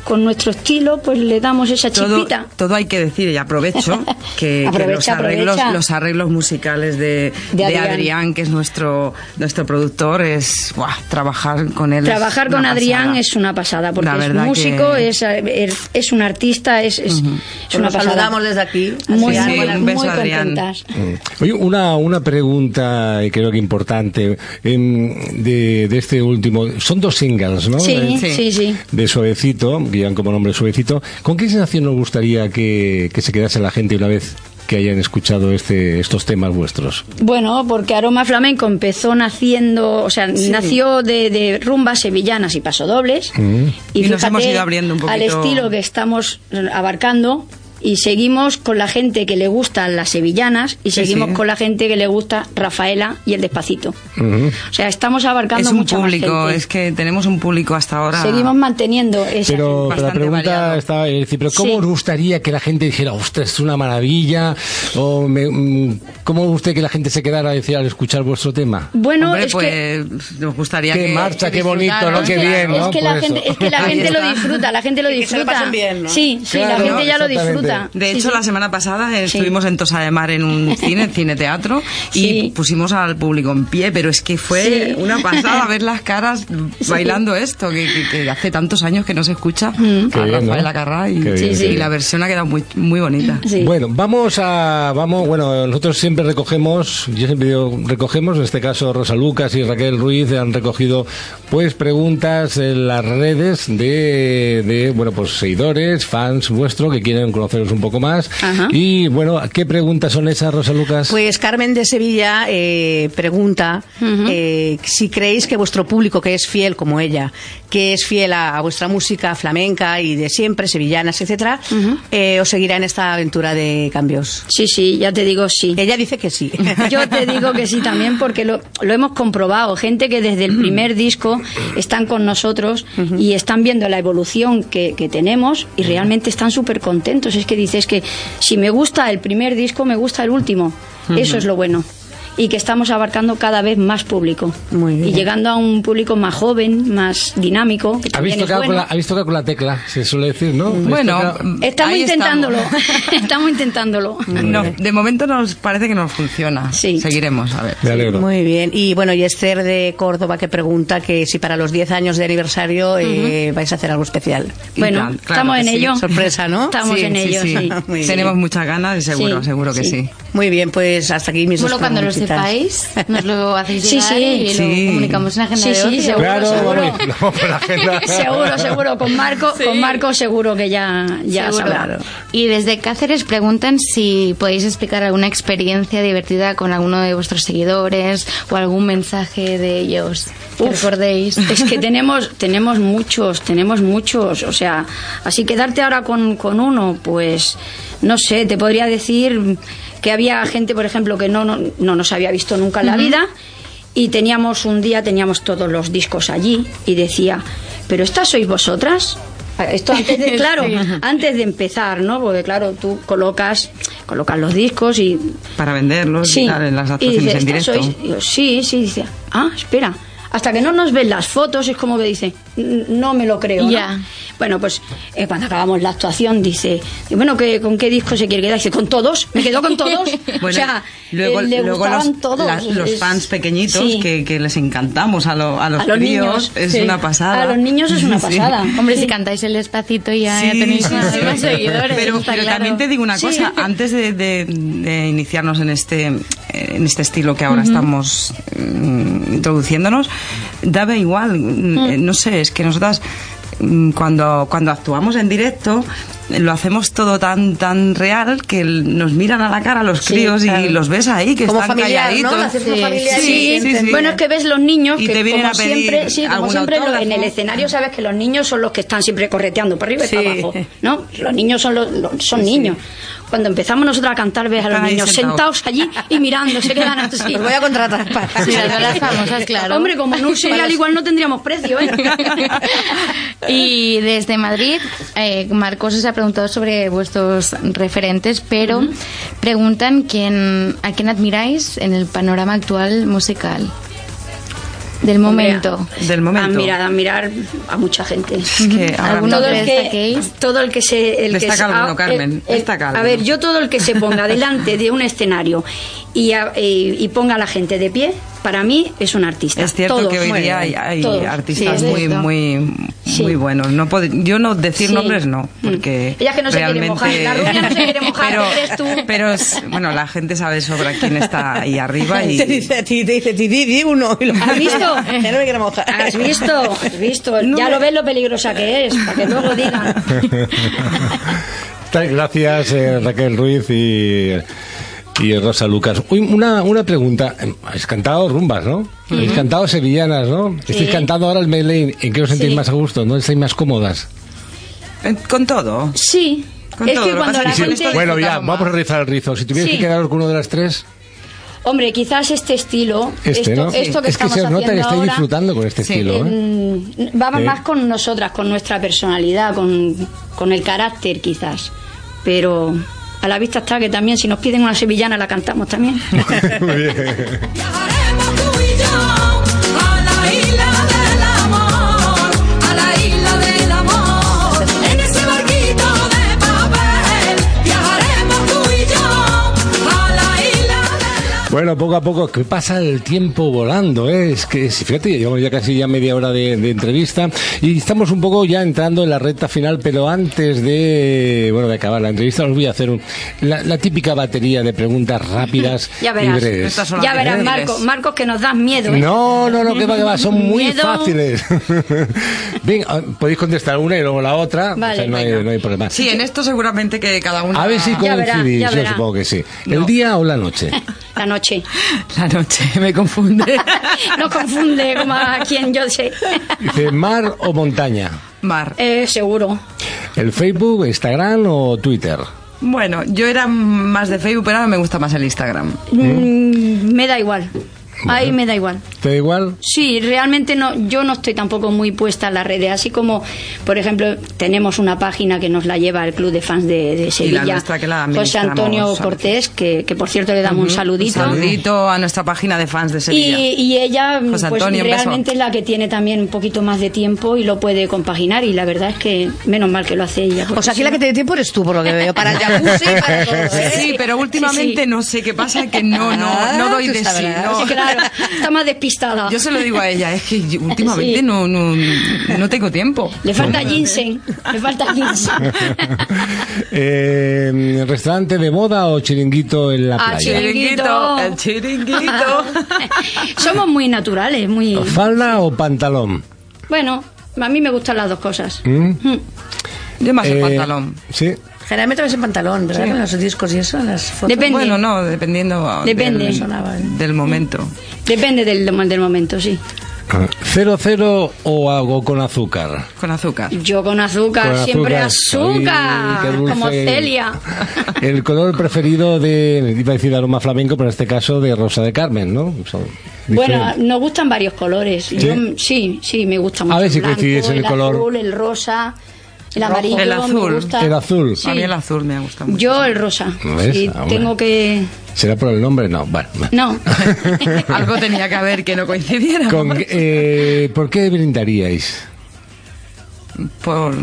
con nuestro estilo pues le damos esa Todo, chispita. todo hay que decir, y aprovecho, que, los, arreglos, los arreglos musicales de, De de Adrián. Adrián. que es nuestro, nuestro productor, es buah, trabajar con él. es Trabajar con Adrián pasada. es una pasada, porque La es músico, que- es, es, es un artista, es, es, es una pasada. saludamos desde aquí. Muy, Adrián, muy, un beso, muy Adrián. contentas. Mm. Oye, una, una pregunta eh, creo que importante em, de, de este último. Son dos singles, ¿no? Sí, Eh, sí, sí. De Suavecito, que llevan como nombre Suavecito. ¿Con qué sensación nos gustaría que, que se quedase la gente una vez que hayan escuchado este, estos temas vuestros? Bueno, porque Aroma Flamenco empezó naciendo, o sea, nació de, de rumbas sevillanas y pasodobles. Mm. Y, Y nos fíjate, hemos ido abriendo un al poquito. estilo que estamos abarcando y seguimos con la gente que le gustan las sevillanas y Sí, seguimos sí. con la gente que le gusta Rafaela y el Despacito. O sea, estamos abarcando Es un mucha más público, gente. es que tenemos un público hasta ahora. Seguimos manteniendo esa Pero, pero la pregunta estaba, es decir, pero ¿cómo Sí. os gustaría que la gente dijera, ostras, es una maravilla? O me- mm, ¿Cómo usted que la gente se quedara a decir al escuchar vuestro tema? Bueno, Hombre, es que pues nos gustaría Qué que marcha, que qué bonito. ¿no? Qué bien, es ¿no? que la Por gente, eso. es que la Ahí gente lo disfruta, la gente lo Y que se lo disfruta. pasen bien, ¿no? Sí, sí, la gente ya lo exactamente. De hecho, sí. la semana pasada estuvimos en Tosa de Mar en un cine, cine teatro, y Sí. pusimos al público en pie, pero es que fue Sí. una pasada ver las caras bailando esto, que, que- que hace tantos años que no se escucha Mm. A bien, Rafael ¿no? Acarrá y, bien, la versión ha quedado muy, muy bonita. Sí. Bueno, vamos a, vamos, bueno, nosotros siempre recogemos, yo siempre digo recogemos, en este caso Rosa Lucas y Raquel Ruiz han recogido, pues, preguntas en las redes de, de bueno, pues, seguidores, fans vuestros que quieren conocer conoceros un poco más. Ajá. Y bueno, ¿qué preguntas son esas, Rosa Lucas? Pues Carmen de Sevilla eh, pregunta eh, si creéis que vuestro público, que es fiel como ella, que es fiel a, a vuestra música flamenca y de siempre, sevillanas, etcétera, eh, os seguirá en esta aventura de cambios. Sí, sí, ya te digo sí. Ella dice que sí. Yo te digo que sí también porque lo, lo hemos comprobado. Gente que desde el primer disco están con nosotros y están viendo la evolución que, que tenemos y realmente están súper contentos. Que dices que si me gusta el primer disco, me gusta el último. Eso es lo bueno. Y que estamos abarcando cada vez más público. Y llegando a un público más joven, más dinámico. Que ¿Habéis también es tocado, bueno. la, habéis tocado con la tecla? Se suele decir, ¿no? ¿Habéis Bueno, tocado- Estamos intentándolo. estamos intentándolo. No, de momento nos parece que nos funciona. Sí. Seguiremos, a ver. Me alegro. Muy bien. Y bueno, y Esther de Córdoba que pregunta que si para los 10 años de aniversario eh, vais a hacer algo especial. Bueno, Claro, estamos en sí. ello. Sorpresa, ¿no? Estamos en ello, sí. Tenemos muchas ganas y seguro, Sí, seguro que sí. sí. Muy bien, pues hasta aquí mis Bueno, dos sepáis, nos lo hacéis Sí, llegar sí. y Sí. lo comunicamos en la agenda Sí, de sí, ocio. seguro, Claro, seguro. vamos, la agenda. seguro, seguro. Con Marco, con Marco seguro que ya, ya Seguro. sabrá. Y desde Cáceres preguntan si podéis explicar alguna experiencia divertida con alguno de vuestros seguidores o algún mensaje de ellos que Uf. recordéis. Es que tenemos, tenemos muchos, tenemos muchos. O sea, así quedarte ahora con, con uno, pues no sé, te podría decir que había gente, por ejemplo, que no, no, no nos había visto nunca en la vida y teníamos un día, teníamos todos los discos allí y decía, ¿pero estas sois vosotras? Esto antes de, claro, Sí. antes de empezar, ¿no? Porque claro, tú colocas, colocas los discos y Para venderlos Sí. y tal, en las Y actuaciones dice, en "¿Estas directo. sois?". Digo, sí, sí, dice, ah, espera. Hasta que no nos ven las fotos es como que dice, "N- no me lo creo. ¿no?". Ya. Bueno, pues eh, cuando acabamos la actuación dice, bueno, ¿qué, ¿con qué disco se quiere quedar? Dice, con todos, me quedo con todos. o sea, luego, eh, le luego los, todos. la- los Es- fans pequeñitos sí. que, que les encantamos a, lo- a los A los críos, niños, es sí. una pasada. A los niños es una Sí. pasada. Hombre, si cantáis el despacito ya, ya Sí, tenéis más, seguidores. Pero, está pero claro. también te digo una Sí. cosa, antes de, de- de iniciarnos en este, en este estilo que ahora estamos mm, introduciéndonos, daba igual, mm, eh, no sé, es que nosotras mm, cuando, cuando actuamos en directo lo hacemos todo tan tan real que nos miran a la cara los Sí, críos claro. y los ves ahí que Como están familiar, ¿no? calladitos. Como Sí, Bueno, es que ves los niños Y que te vienen como a pedir siempre, sí, como siempre lo- en el escenario sabes que los niños son los que están siempre correteando para arriba y Sí. para abajo, ¿no? Los niños son los, los- son niños. Cuando empezamos nosotros a cantar ves a los niños sentados. sentados allí y mirando, se quedan así. Os voy a contratar para... Sí, las famosas, claro. Hombre, como no serial igual no tendríamos precio, ¿eh? Y desde Madrid, eh, Marcos os ha preguntado sobre vuestros referentes, pero preguntan quién, a quién admiráis en el panorama actual musical. Del Hombre, momento. Del momento. Admirar, admirar a mucha gente. Es que ahora ¿Alguno todo que el que todo el que se el que Destaca se- alguno, ah, Carmen, el- el- destaca a ver yo todo el que se ponga delante de un escenario y, a- y, y ponga a la gente de pie para mí es un artista Es cierto Todos. que hoy día hay, artistas Sí, muy, muy, Sí. muy buenos. No pod- yo no decir Sí. nombres no, porque ella que no se quiere realmente... mojar la rubia no se quiere mojar pero, eres tú pero es- bueno, la gente sabe sobre quién está ahí arriba y Te dice a ti, te dice, ti, di, di uno. Y lo... ¿Has visto? Ya no me quiero mojar. ¿Has visto? ¿Has visto? No ya me- lo ves lo peligrosa que es, para que luego digan. Tal- Gracias, eh, Raquel Ruiz y, y Rosa Lucas. Uy, una, una pregunta. Habéis cantado rumbas, ¿no? Habéis cantado sevillanas, ¿no? Estáis cantando ahora el medley. ¿En qué os sentís Sí. más a gusto? ¿No estáis más cómodas? Con todo. Sí. Con es todo, que que cuando la que gente... Bueno, ya, vamos a rizar el rizo. Si tuvierais Sí. que quedaros con uno de las tres, Hombre, quizás este estilo, este, esto, ¿no? esto que es que estamos se os nota que haciendo estáis ahora, disfrutando con este Sí. estilo, ¿eh? va Sí. más con nosotras, con nuestra personalidad, con, con el carácter quizás. Pero a la vista está que también si nos piden una sevillana la cantamos también. Muy bien. Bueno, poco a poco, que pasa el tiempo volando, ¿eh? Es que, fíjate, llevamos ya casi ya media hora de, de entrevista y estamos un poco ya entrando en la recta final, pero antes de, bueno, de acabar la entrevista, os voy a hacer un- la, la típica batería de preguntas rápidas Ya y verás. breves. Ya verás, ¿Eh? Marcos, Marcos, que nos das miedo. ¿eh? No, no, no, que va, que va, son muy Miedo. fáciles. Bien, ah, podéis contestar una y luego la otra, Vale, o sea, no, hay, venga. no hay problema. Sí, en esto seguramente que cada uno. A ver si coincidís, yo verá. supongo que sí. ¿El día o la noche? La noche. La noche, me confunde. no confunde como a quien yo sé. Dice, ¿mar o montaña? Mar. Eh, seguro. ¿El Facebook, Instagram o Twitter? Bueno, yo era más de Facebook, pero ahora me gusta más el Instagram. Mm, me da igual. Ahí me da igual. ¿Te da igual? Sí, realmente no, yo no estoy tampoco muy puesta en las redes, así como, por ejemplo, tenemos una página que nos la lleva el Club de Fans de, de Sevilla, nuestra que la José Antonio. Cortés, que, que por cierto le damos un Ujú. saludito. Un saludito a nuestra página de fans de Y, Sevilla. y ella, José pues Antonio, un realmente es la que tiene también un poquito más de tiempo y lo puede compaginar. Y la verdad es que menos mal que lo hace ella. O sea, aquí la que tiene tiempo eres tú, por lo que veo. Para el jacuzzi, para todo. ¿eh? Sí, pero últimamente Sí, sí. no sé qué pasa, que no, no, Ah, no doy tú de sí. no. Claro, está más despistada. Yo se lo digo a ella, es que yo últimamente Sí. no, no, no tengo tiempo. Le falta ginseng, le falta ginseng. Eh, ¿Restaurante de moda o chiringuito en la Ah, playa? chiringuito. El chiringuito. Somos muy naturales, muy... ¿Falda o pantalón? Bueno, a mí me gustan las dos cosas. ¿Mm? Yo más el Eh, pantalón. Sí. Generalmente ves en pantalón, ¿verdad? Sí. En los discos y eso, en las fotos. Depende. Bueno, no, dependiendo Depende. Del, del momento. Depende del, del momento, sí. ¿Cero cero o algo con azúcar? Con azúcar. Yo con azúcar, Con siempre azúcar. azúcar, Ay, qué dulce. como Celia. El color preferido de, iba a decir aroma flamenco, pero en este caso de Rosa de Carmen, ¿no? Son Bueno, nos gustan varios colores. ¿Sí? Yo, sí, sí, me gusta mucho. ver si el blanco, coincidís en el color. azul, el rosa, el amarillo. El me azul. gusta. El azul. Sí. A mí el azul me gusta mucho. Yo el rosa. ¿Ves? Sí, Ah, bueno. tengo que. ¿Será por el nombre? No, bueno. No. Algo tenía que haber que no coincidiera. Con- eh, ¿Por qué brindaríais? Por,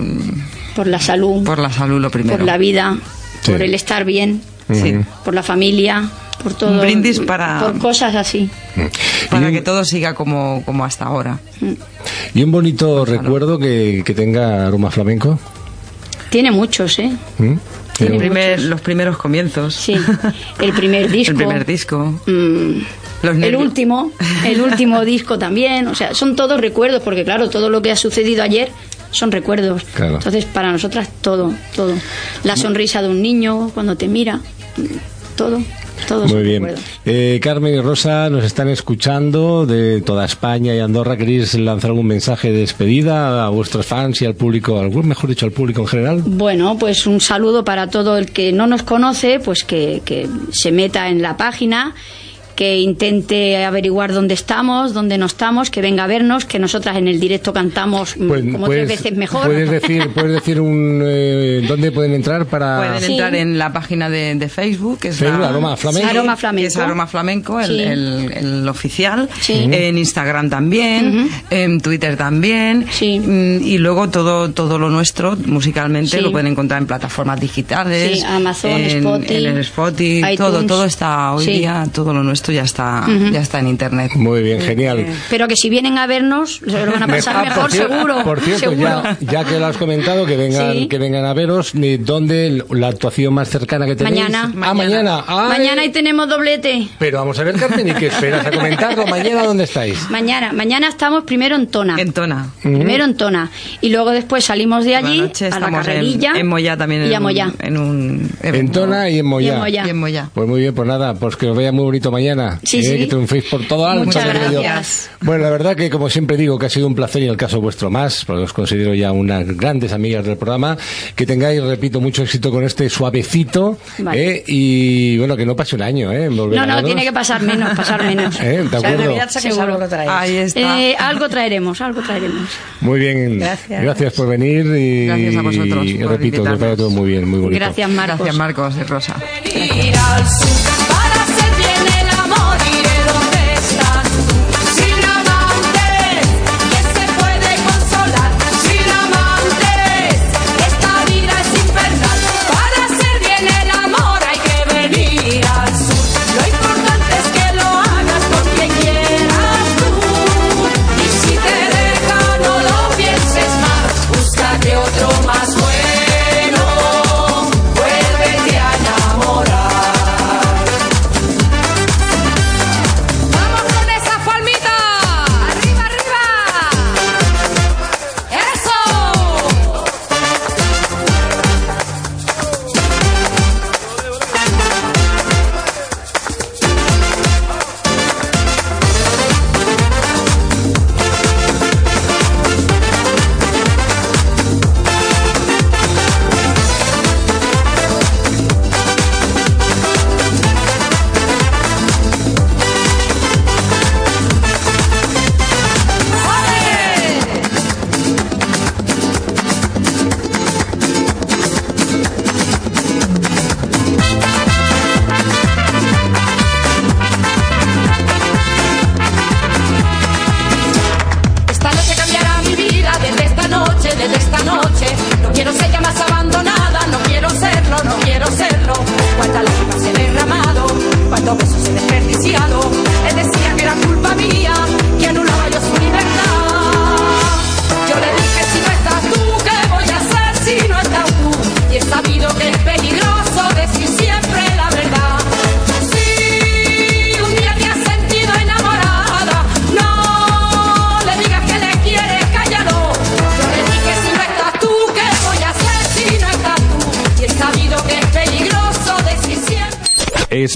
Por la salud, por la salud lo primero. por la vida, Sí. por el estar bien, Sí. por la familia, por todo. Un brindis para- Por cosas así. Para que todo siga como, como hasta ahora. ¿Y un bonito recuerdo que, que tenga aroma flamenco? Tiene muchos, ¿eh? ¿Mm? Primer- los primeros comienzos. Sí. El primer disco. El primer disco. Mm, Los el último, el último disco también, o sea, son todos recuerdos, porque claro, todo lo que ha sucedido ayer son recuerdos. Claro. Entonces, para nosotras, todo, todo. La sonrisa de un niño cuando te mira, mm, todo, todo Muy bien. Eh, Carmen y Rosa nos están escuchando de toda España y Andorra. ¿Queréis lanzar algún mensaje de despedida a vuestros fans y al público, algún mejor dicho, al público en general? Bueno, pues un saludo para todo el que no nos conoce, pues que, que se meta en la página, que intente averiguar dónde estamos, dónde no estamos, que venga a vernos, que nosotras en el directo cantamos mm, Pues, como puedes- tres veces mejor. Puedes decir, puedes decir un, eh, dónde pueden entrar para... Pueden Sí. entrar en la página de, de Facebook, que es Facebook, la- Aroma Flamenco. Sí, Aroma Flamenco. que es Aroma Flamenco, el, Sí. el- el oficial. Sí. En Instagram también, en Twitter también. Sí. Mm, Y luego todo, todo lo nuestro, musicalmente, Sí. lo pueden encontrar en plataformas digitales. Sí, Amazon, en, Spotify, en el Spotify, iTunes. todo, todo está hoy Sí. día, todo lo nuestro ya está, ya está en internet. Muy bien, genial. Pero que si vienen a vernos, se lo van a pasar Ah, mejor, por seguro. Por cierto, seguro. ya, ya que lo has comentado, que vengan, Sí. que vengan a veros, ni ¿dónde la actuación más cercana que tenéis? Mañana. Ah, mañana. Ay, Mañana ahí tenemos doblete. Pero vamos a ver, Carmen, ¿y qué esperas a comentarlo? ¿Mañana dónde estáis? Mañana, mañana estamos primero en Tona. En Tona. Primero en Tona. Y luego después salimos de allí noche a la estamos en, carrerilla. en Moya también. Y en a un-. En un En evento. Tona y en Moyá. Y en. Y Moyá. Pues muy bien, pues nada, pues que os vaya muy bonito mañana. Sí, eh, sí. Que triunféis por todo algo. Muchas gracias. Bueno, la verdad que como siempre digo que ha sido un placer y en el caso vuestro más, porque os considero ya unas grandes amigas del programa. Que tengáis, repito, mucho éxito con este suavecito. Vale. eh, y bueno, que no pase un año, ¿eh? No, a no, tiene que pasar menos, pasar menos. Eh, ¿de O sea, en acuerdo? Algo que traéis. Ahí está. Eh, algo traeremos, algo traeremos. Muy bien, Gracias. por venir y, Gracias a vosotros y por repito, que todo muy bien, muy bonito. Gracias, Marcos. Gracias, Marcos y Rosa. Ir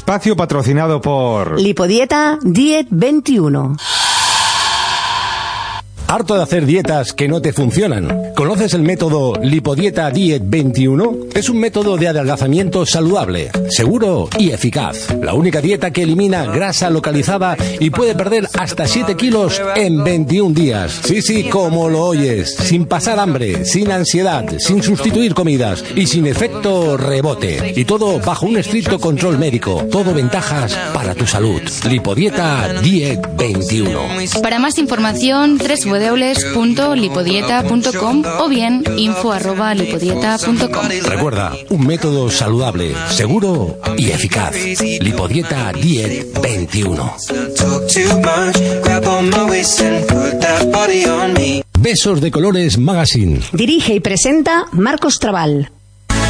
Espacio patrocinado por... Lipodieta Diet 21. ¿Harto de hacer dietas que no te funcionan? ¿Conoces el método Lipodieta Diet 21? Es un método de adelgazamiento saludable, seguro y eficaz. La única dieta que elimina grasa localizada y puede perder hasta 7 kilos en 21 días. Sí, sí, como lo oyes. Sin pasar hambre, sin ansiedad, sin sustituir comidas y sin efecto rebote. Y todo bajo un estricto control médico. Todo ventajas para tu salud. Lipodieta Diet 21. Para más información, www.lipodieta.com o bien info.lipodieta.com. Recuerda, un método saludable, seguro y eficaz. Lipodieta Diet 21. Besos de Colores Magazine. Dirige y presenta Marcos Trabal.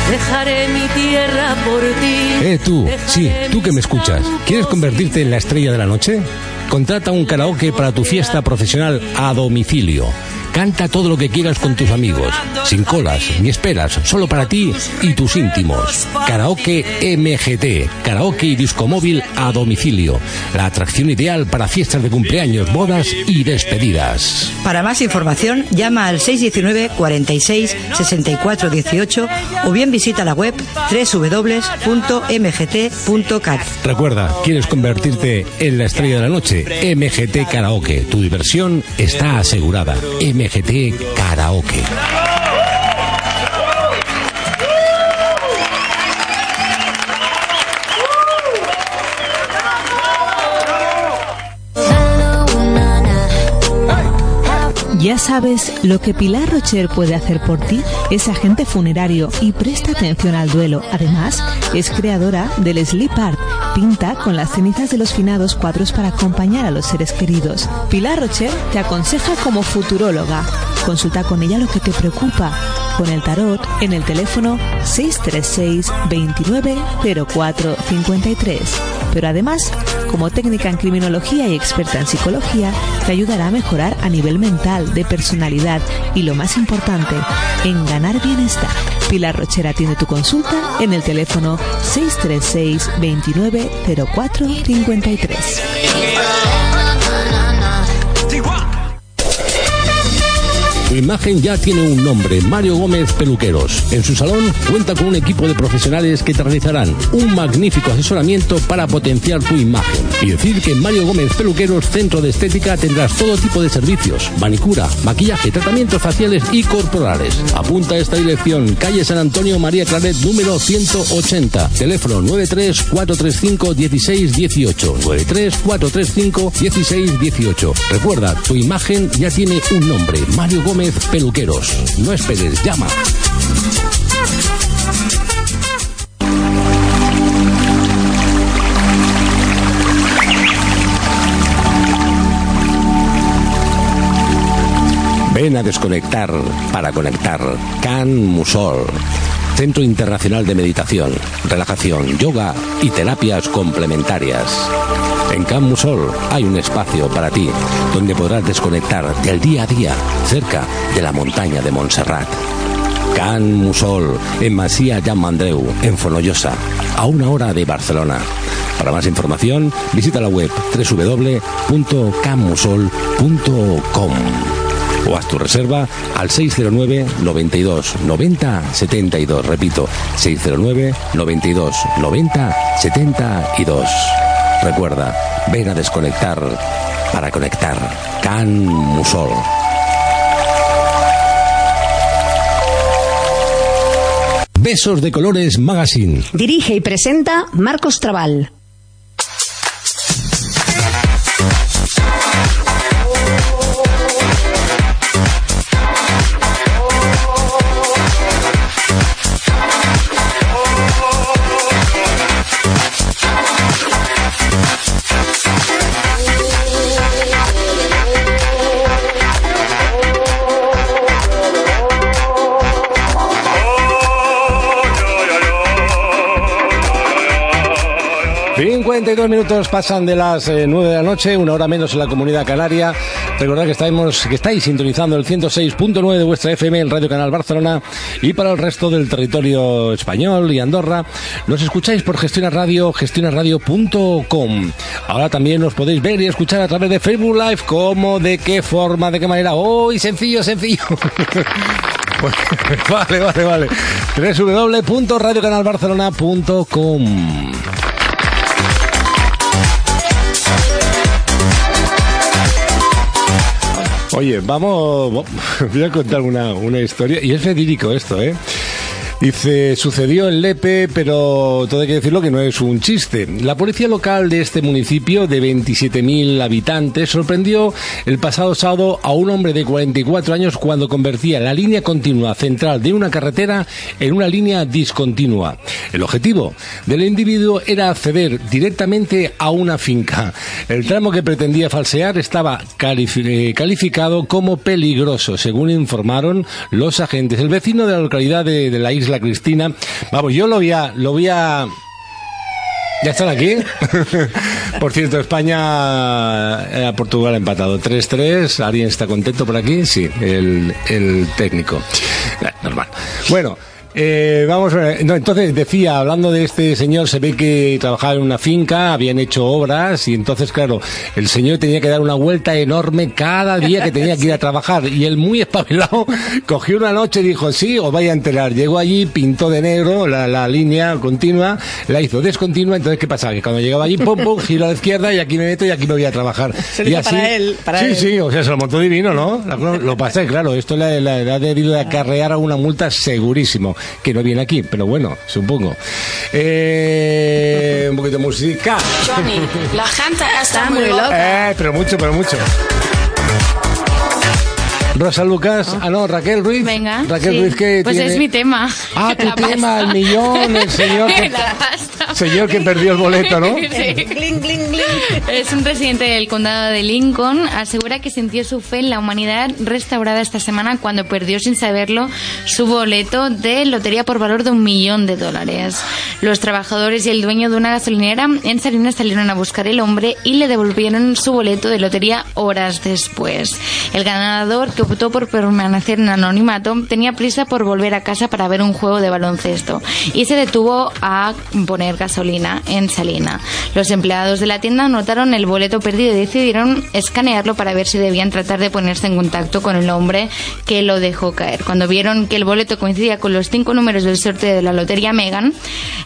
Dejaré mi tierra por ti. Eh, tú, sí, tú que me escuchas. ¿Quieres convertirte en la estrella de la noche? Contrata un karaoke para tu fiesta profesional a domicilio. Canta todo lo que quieras con tus amigos, sin colas ni esperas, solo para ti y tus íntimos. Karaoke MGT, karaoke y disco móvil a domicilio. La atracción ideal para fiestas de cumpleaños, bodas y despedidas. Para más información, llama al 619 46 64 18 o bien visita la web www.mgt.cat. Recuerda, ¿quieres convertirte en la estrella de la noche? MGT Karaoke. Tu diversión está asegurada. MGT Karaoke. ¿Ya sabes lo que Pilar Rocher puede hacer por ti? Es agente funerario y presta atención al duelo. Además, es creadora del Sleep Art. Pinta con las cenizas de los finados cuadros para acompañar a los seres queridos. Pilar Rocher te aconseja como futuróloga. Consulta con ella lo que te preocupa con el tarot en el teléfono 636 29 04 53. Pero además, como técnica en criminología y experta en psicología, te ayudará a mejorar a nivel mental, de personalidad y lo más importante, en ganar bienestar. Pilar Rochera tiene tu consulta en el teléfono 636 29 04 53. Imagen ya tiene un nombre, Mario Gómez Peluqueros. En su salón cuenta con un equipo de profesionales que te realizarán un magnífico asesoramiento para potenciar tu imagen. Y decir que en Mario Gómez Peluqueros Centro de Estética tendrás todo tipo de servicios, manicura, maquillaje, tratamientos faciales y corporales. Apunta a esta dirección, calle San Antonio María Claret número 180, teléfono 93 435 1618, 93 435 1618. Recuerda, tu imagen ya tiene un nombre, Mario Gómez Peluqueros. No esperes, llama. Ven a desconectar para conectar. Can Musol. Centro Internacional de Meditación, Relajación, Yoga y Terapias Complementarias. En Can Musol hay un espacio para ti donde podrás desconectar del día a día cerca de la montaña de Montserrat. Can Musol en Masía Mandreu, en Fonollosa, a una hora de Barcelona. Para más información, visita la web www.canmusol.com o haz tu reserva al 609 92 90 72. Repito, 609 92 90 72. Recuerda, ven a desconectar para conectar. Can Musol. Besos de Colores Magazine. Dirige y presenta Marcos Trabal. Dos minutos pasan de las eh, 9 de la noche, una hora menos en la comunidad canaria. Recordad que, estamos, que estáis sintonizando el 106.9 de vuestra FM en Radio Canal Barcelona y para el resto del territorio español y Andorra nos escucháis por Gestiona Radio, gestionaradio.com. Ahora también nos podéis ver y escuchar a través de Facebook Live, cómo, de qué forma, de qué manera. ¡Uy, sencillo, sencillo! vale, vale, vale. www.radiocanalbarcelona.com Oye, vamos, voy a contar una, una historia, y es verídico esto, ¿eh? Dice, sucedió en Lepe, pero todo hay que decirlo que no es un chiste. La policía local de este municipio de 27.000 habitantes sorprendió el pasado sábado a un hombre de 44 años cuando convertía la línea continua central de una carretera en una línea discontinua. El objetivo del individuo era acceder directamente a una finca. El tramo que pretendía falsear estaba eh, calificado como peligroso, según informaron los agentes. El vecino de la localidad de, de la isla Cristina, vamos, yo lo voy a, lo voy a ¿Ya están aquí? por cierto, España a Portugal ha empatado 3-3. ¿Alguien está contento por aquí? Sí, el, el técnico. Eh, Normal. Bueno. Eh, vamos a ver. No, entonces decía, hablando de este señor, se ve que trabajaba en una finca, habían hecho obras y entonces, claro, el señor tenía que dar una vuelta enorme cada día que tenía que ir a trabajar y él muy espabilado cogió una noche y dijo, sí, os vais a enterar. Llegó allí, pintó de negro la, la línea continua, la hizo descontinua, entonces ¿qué pasaba? Que cuando llegaba allí, pum, pum, giro a la izquierda y aquí me meto y aquí me voy a trabajar. Se y para él, para sí, él. sí, o sea, se lo montó divino, ¿no? Lo pasé, claro, esto le, le- le ha debido de acarrear a una multa segurísimo, que no viene aquí, pero bueno, supongo. Eh, un poquito de música. Johnny, la gente está, Está muy muy loca. Eh, pero mucho, pero mucho. Rosa Lucas, ah no, Raquel Ruiz. Venga. Raquel sí. Ruiz que Pues tiene- es mi tema. Ah, tu La tema, pasta. el millón, el señor que, La pasta. señor que perdió el boleto, ¿no? Sí. Bling, bling, bling. Es un residente del condado de Lincoln. Asegura que sintió su fe en la humanidad restaurada esta semana cuando perdió sin saberlo su boleto de lotería por valor de un millón de dólares. Los trabajadores y el dueño de una gasolinera en Salinas salieron a buscar el hombre y le devolvieron su boleto de lotería horas después. El ganador, que optó por permanecer en anonimato, tenía prisa por volver a casa para ver un juego de baloncesto y se detuvo a poner gasolina en Salina. Los empleados de la tienda notaron el boleto perdido y decidieron escanearlo para ver si debían tratar de ponerse en contacto con el hombre que lo dejó caer. Cuando vieron que el boleto coincidía con los cinco números del sorteo de la lotería Megan,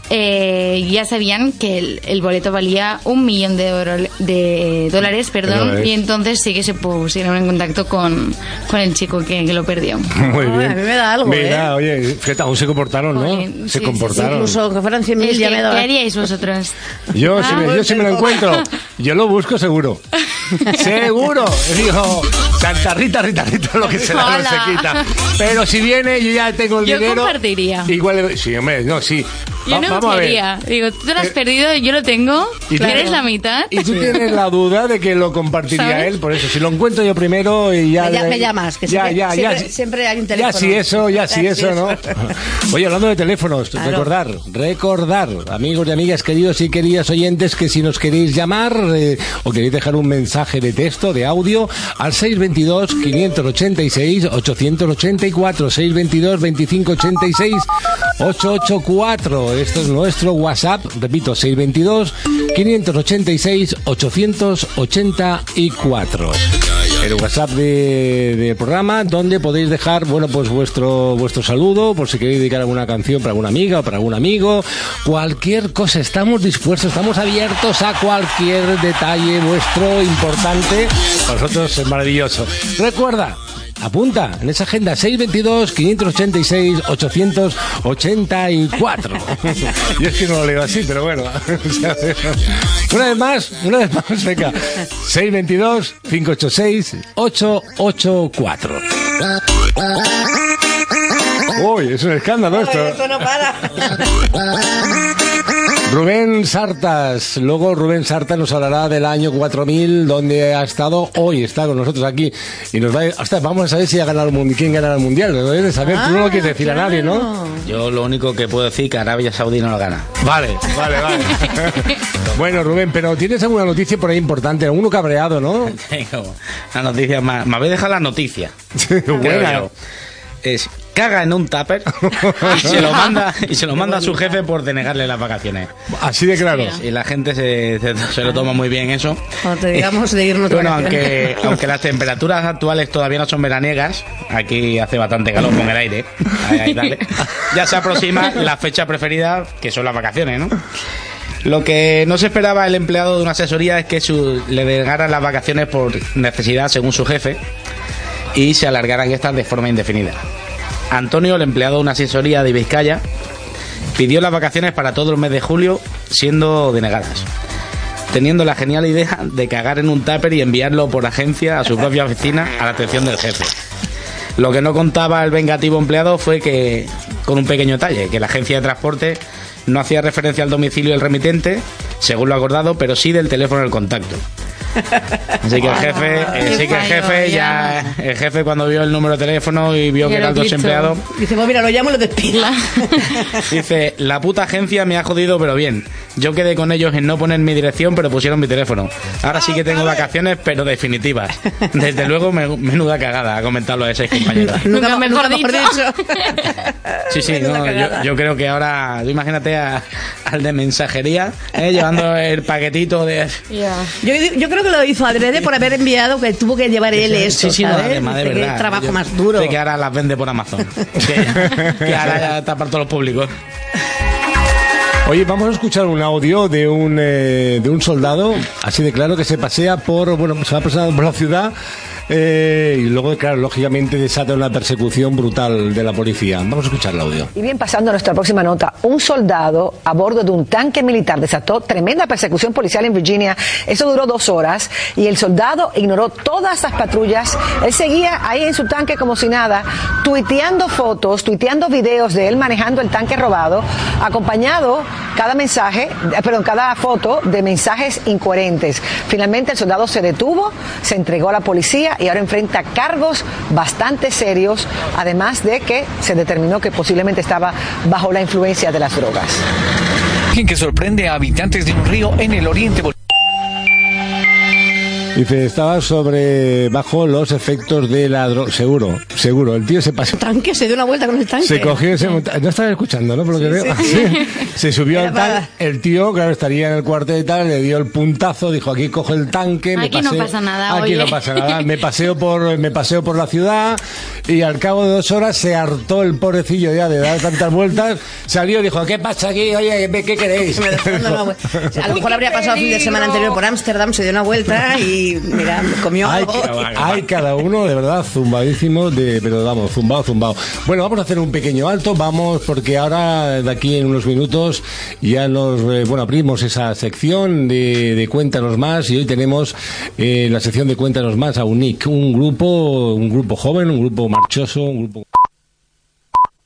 eh, ya sabían que el, el boleto valía un millón de, oro- de dólares, perdón, y entonces sí que se pusieron en contacto con, con el chico que, que lo perdió. Muy bien. a mí me da algo, Me ¿eh? da, oye, fíjate, aún se comportaron, ¿no? Se sí, comportaron. Incluso aunque fueran 100.000 Es ya que, me da. ¿Qué haríais vosotros? Yo, si Ah, me, yo si me lo encuentro, yo lo busco seguro. seguro. Digo, Santa Rita, Rita, Rita, lo que se da no se quita. Pero si viene, yo ya tengo el Yo dinero. compartiría. Igual, sí, hombre, no, sí. Yo no vamos a ver. Digo, tú lo has Eh, perdido, yo lo tengo. y tú- ¿Quieres la mitad? Y tú tienes la duda de que lo compartiría ¿Sabes? él, por eso, si lo encuentro yo primero y ya... Me, le- me llamas, que ya, siempre, ya, ya, siempre, siempre hay un teléfono. Ya si eso, ya si Ya eso, ¿no? Oye, hablando de teléfonos, Claro. recordar, recordar, amigos y amigas, queridos y queridas oyentes, que si nos queréis llamar eh, o queréis dejar un mensaje de texto, de audio, al 622 586 884 622 2586 884. Esto es nuestro WhatsApp, repito, 622 586 884. El WhatsApp de- del programa donde podéis dejar, bueno, pues vuestro vuestro saludo, por si queréis dedicar alguna canción para alguna amiga o para algún amigo, cualquier cosa. Estamos dispuestos, estamos abiertos a cualquier detalle vuestro importante. Para nosotros es maravilloso. Recuerda, Apunta en esa agenda 622-586-884. Yo es que no lo leo así, pero bueno. una vez más, una vez más, venga. 622-586-884. Uy, es un escándalo esto. Esto no para. Rubén Sartas, luego Rubén Sartas nos hablará del año 4000, donde ha estado, hoy está con nosotros aquí, y nos va a, hasta vamos a saber si ha ganado el mundial, quién ganará el mundial, lo debes de saber, tú no lo quieres decir a nadie, ¿no? Yo lo único que puedo decir que Arabia Saudí no lo gana. Vale, vale, vale. bueno, Rubén, pero tienes alguna noticia por ahí importante, alguno cabreado, ¿no? Tengo una noticia más. Me habéis dejado la noticia. buena. Es caga en un tupper y se lo manda y se lo manda a su jefe por denegarle las vacaciones. Así de claro. Y la gente se, se- se lo toma muy bien eso. Cuando te digamos de irnos de Bueno, aunque, aunque las temperaturas actuales todavía no son veraniegas, aquí hace bastante calor con el aire, ahí, ahí, dale. ya se aproxima la fecha preferida, que son las vacaciones, ¿no? Lo que no se esperaba el empleado de una asesoría es que su- le denegaran las vacaciones por necesidad, según su jefe, y se alargaran estas de forma indefinida. Antonio, el empleado de una asesoría de Vizcaya, pidió las vacaciones para todo el mes de julio, siendo denegadas teniendo la genial idea de cagar en un tupper y enviarlo por agencia a su propia oficina a la atención del jefe. Lo que no contaba el vengativo empleado fue que, con un pequeño detalle, que la agencia de transporte no hacía referencia al domicilio del remitente, según lo acordado, pero sí del teléfono del contacto. Así que el jefe, eh, sí que el fallo, jefe ya, el jefe cuando vio el número de teléfono y vio que era el desempleado, Dice, pues mira, lo llamo y lo despido. Dice, la puta agencia me ha jodido, pero bien. Yo quedé con ellos en no poner mi dirección, pero pusieron mi teléfono. Ahora sí que tengo vacaciones, pero definitivas. Desde luego, me- menuda cagada, ha comentado a seis compañeros. Nunca mejor dicho. Sí, sí, no, yo, yo creo que ahora, tú imagínate a- al de mensajería, eh, llevando el paquetito de... Yo, yo creo que lo hizo adrede por haber enviado que tuvo que llevar él eso, Sí, sí, no, ¿sabes? además, de verdad. trabajo Yo- más duro. de que ahora las vende por Amazon. Que, que ahora ya está para todos los públicos. Oye, vamos a escuchar un audio de un, eh, de un soldado, así de claro, que se pasea por, bueno, se va pasando por la ciudad eh, y luego, claro, lógicamente desata una persecución brutal de la policía. Vamos a escuchar el audio. Y bien, pasando a nuestra próxima nota, un soldado a bordo de un tanque militar desató tremenda persecución policial en Virginia. Eso duró dos horas y el soldado ignoró todas las patrullas. Él seguía ahí en su tanque como si nada, tuiteando fotos, tuiteando videos de él manejando el tanque robado, acompañado cada mensaje, eh, perdón, cada foto de mensajes incoherentes. Finalmente el soldado se detuvo, se entregó a la policía y ahora enfrenta cargos bastante serios, además de que se determinó que posiblemente estaba bajo la influencia de las drogas. que sorprende a habitantes de un río en el oriente. Dice, estaba sobre, bajo los efectos de la droga. Seguro, seguro. El tío se pasó. Tanque, se dio una vuelta con el tanque. Se cogió ese No estaba escuchando, ¿no? Por lo que veo. sí. Sí. Se subió Era al tanque. para- El tío, claro, estaría en el cuartel y tal, le dio el puntazo, dijo, aquí cojo el tanque. me Aquí no pasa nada, Aquí oye. no pasa nada. Me paseo por, me paseo por la ciudad y al cabo de dos horas se hartó el pobrecillo ya de dar tantas vueltas. Salió y dijo, ¿qué pasa aquí? Oye, ¿qué queréis? A lo mejor habría pasado el fin de semana anterior por Ámsterdam, se dio una vuelta y mira, comió Hay, algo. hay cada uno, de verdad, zumbadísimo, de, pero vamos, zumbado, zumbado. Bueno, vamos a hacer un pequeño alto, vamos, porque ahora, de aquí en unos minutos, ya nos, eh, bueno, abrimos esa sección de, de Cuéntanos Más y hoy tenemos eh, la sección de Cuéntanos Más a UNIC, un grupo, un grupo joven, un grupo marchoso, un grupo...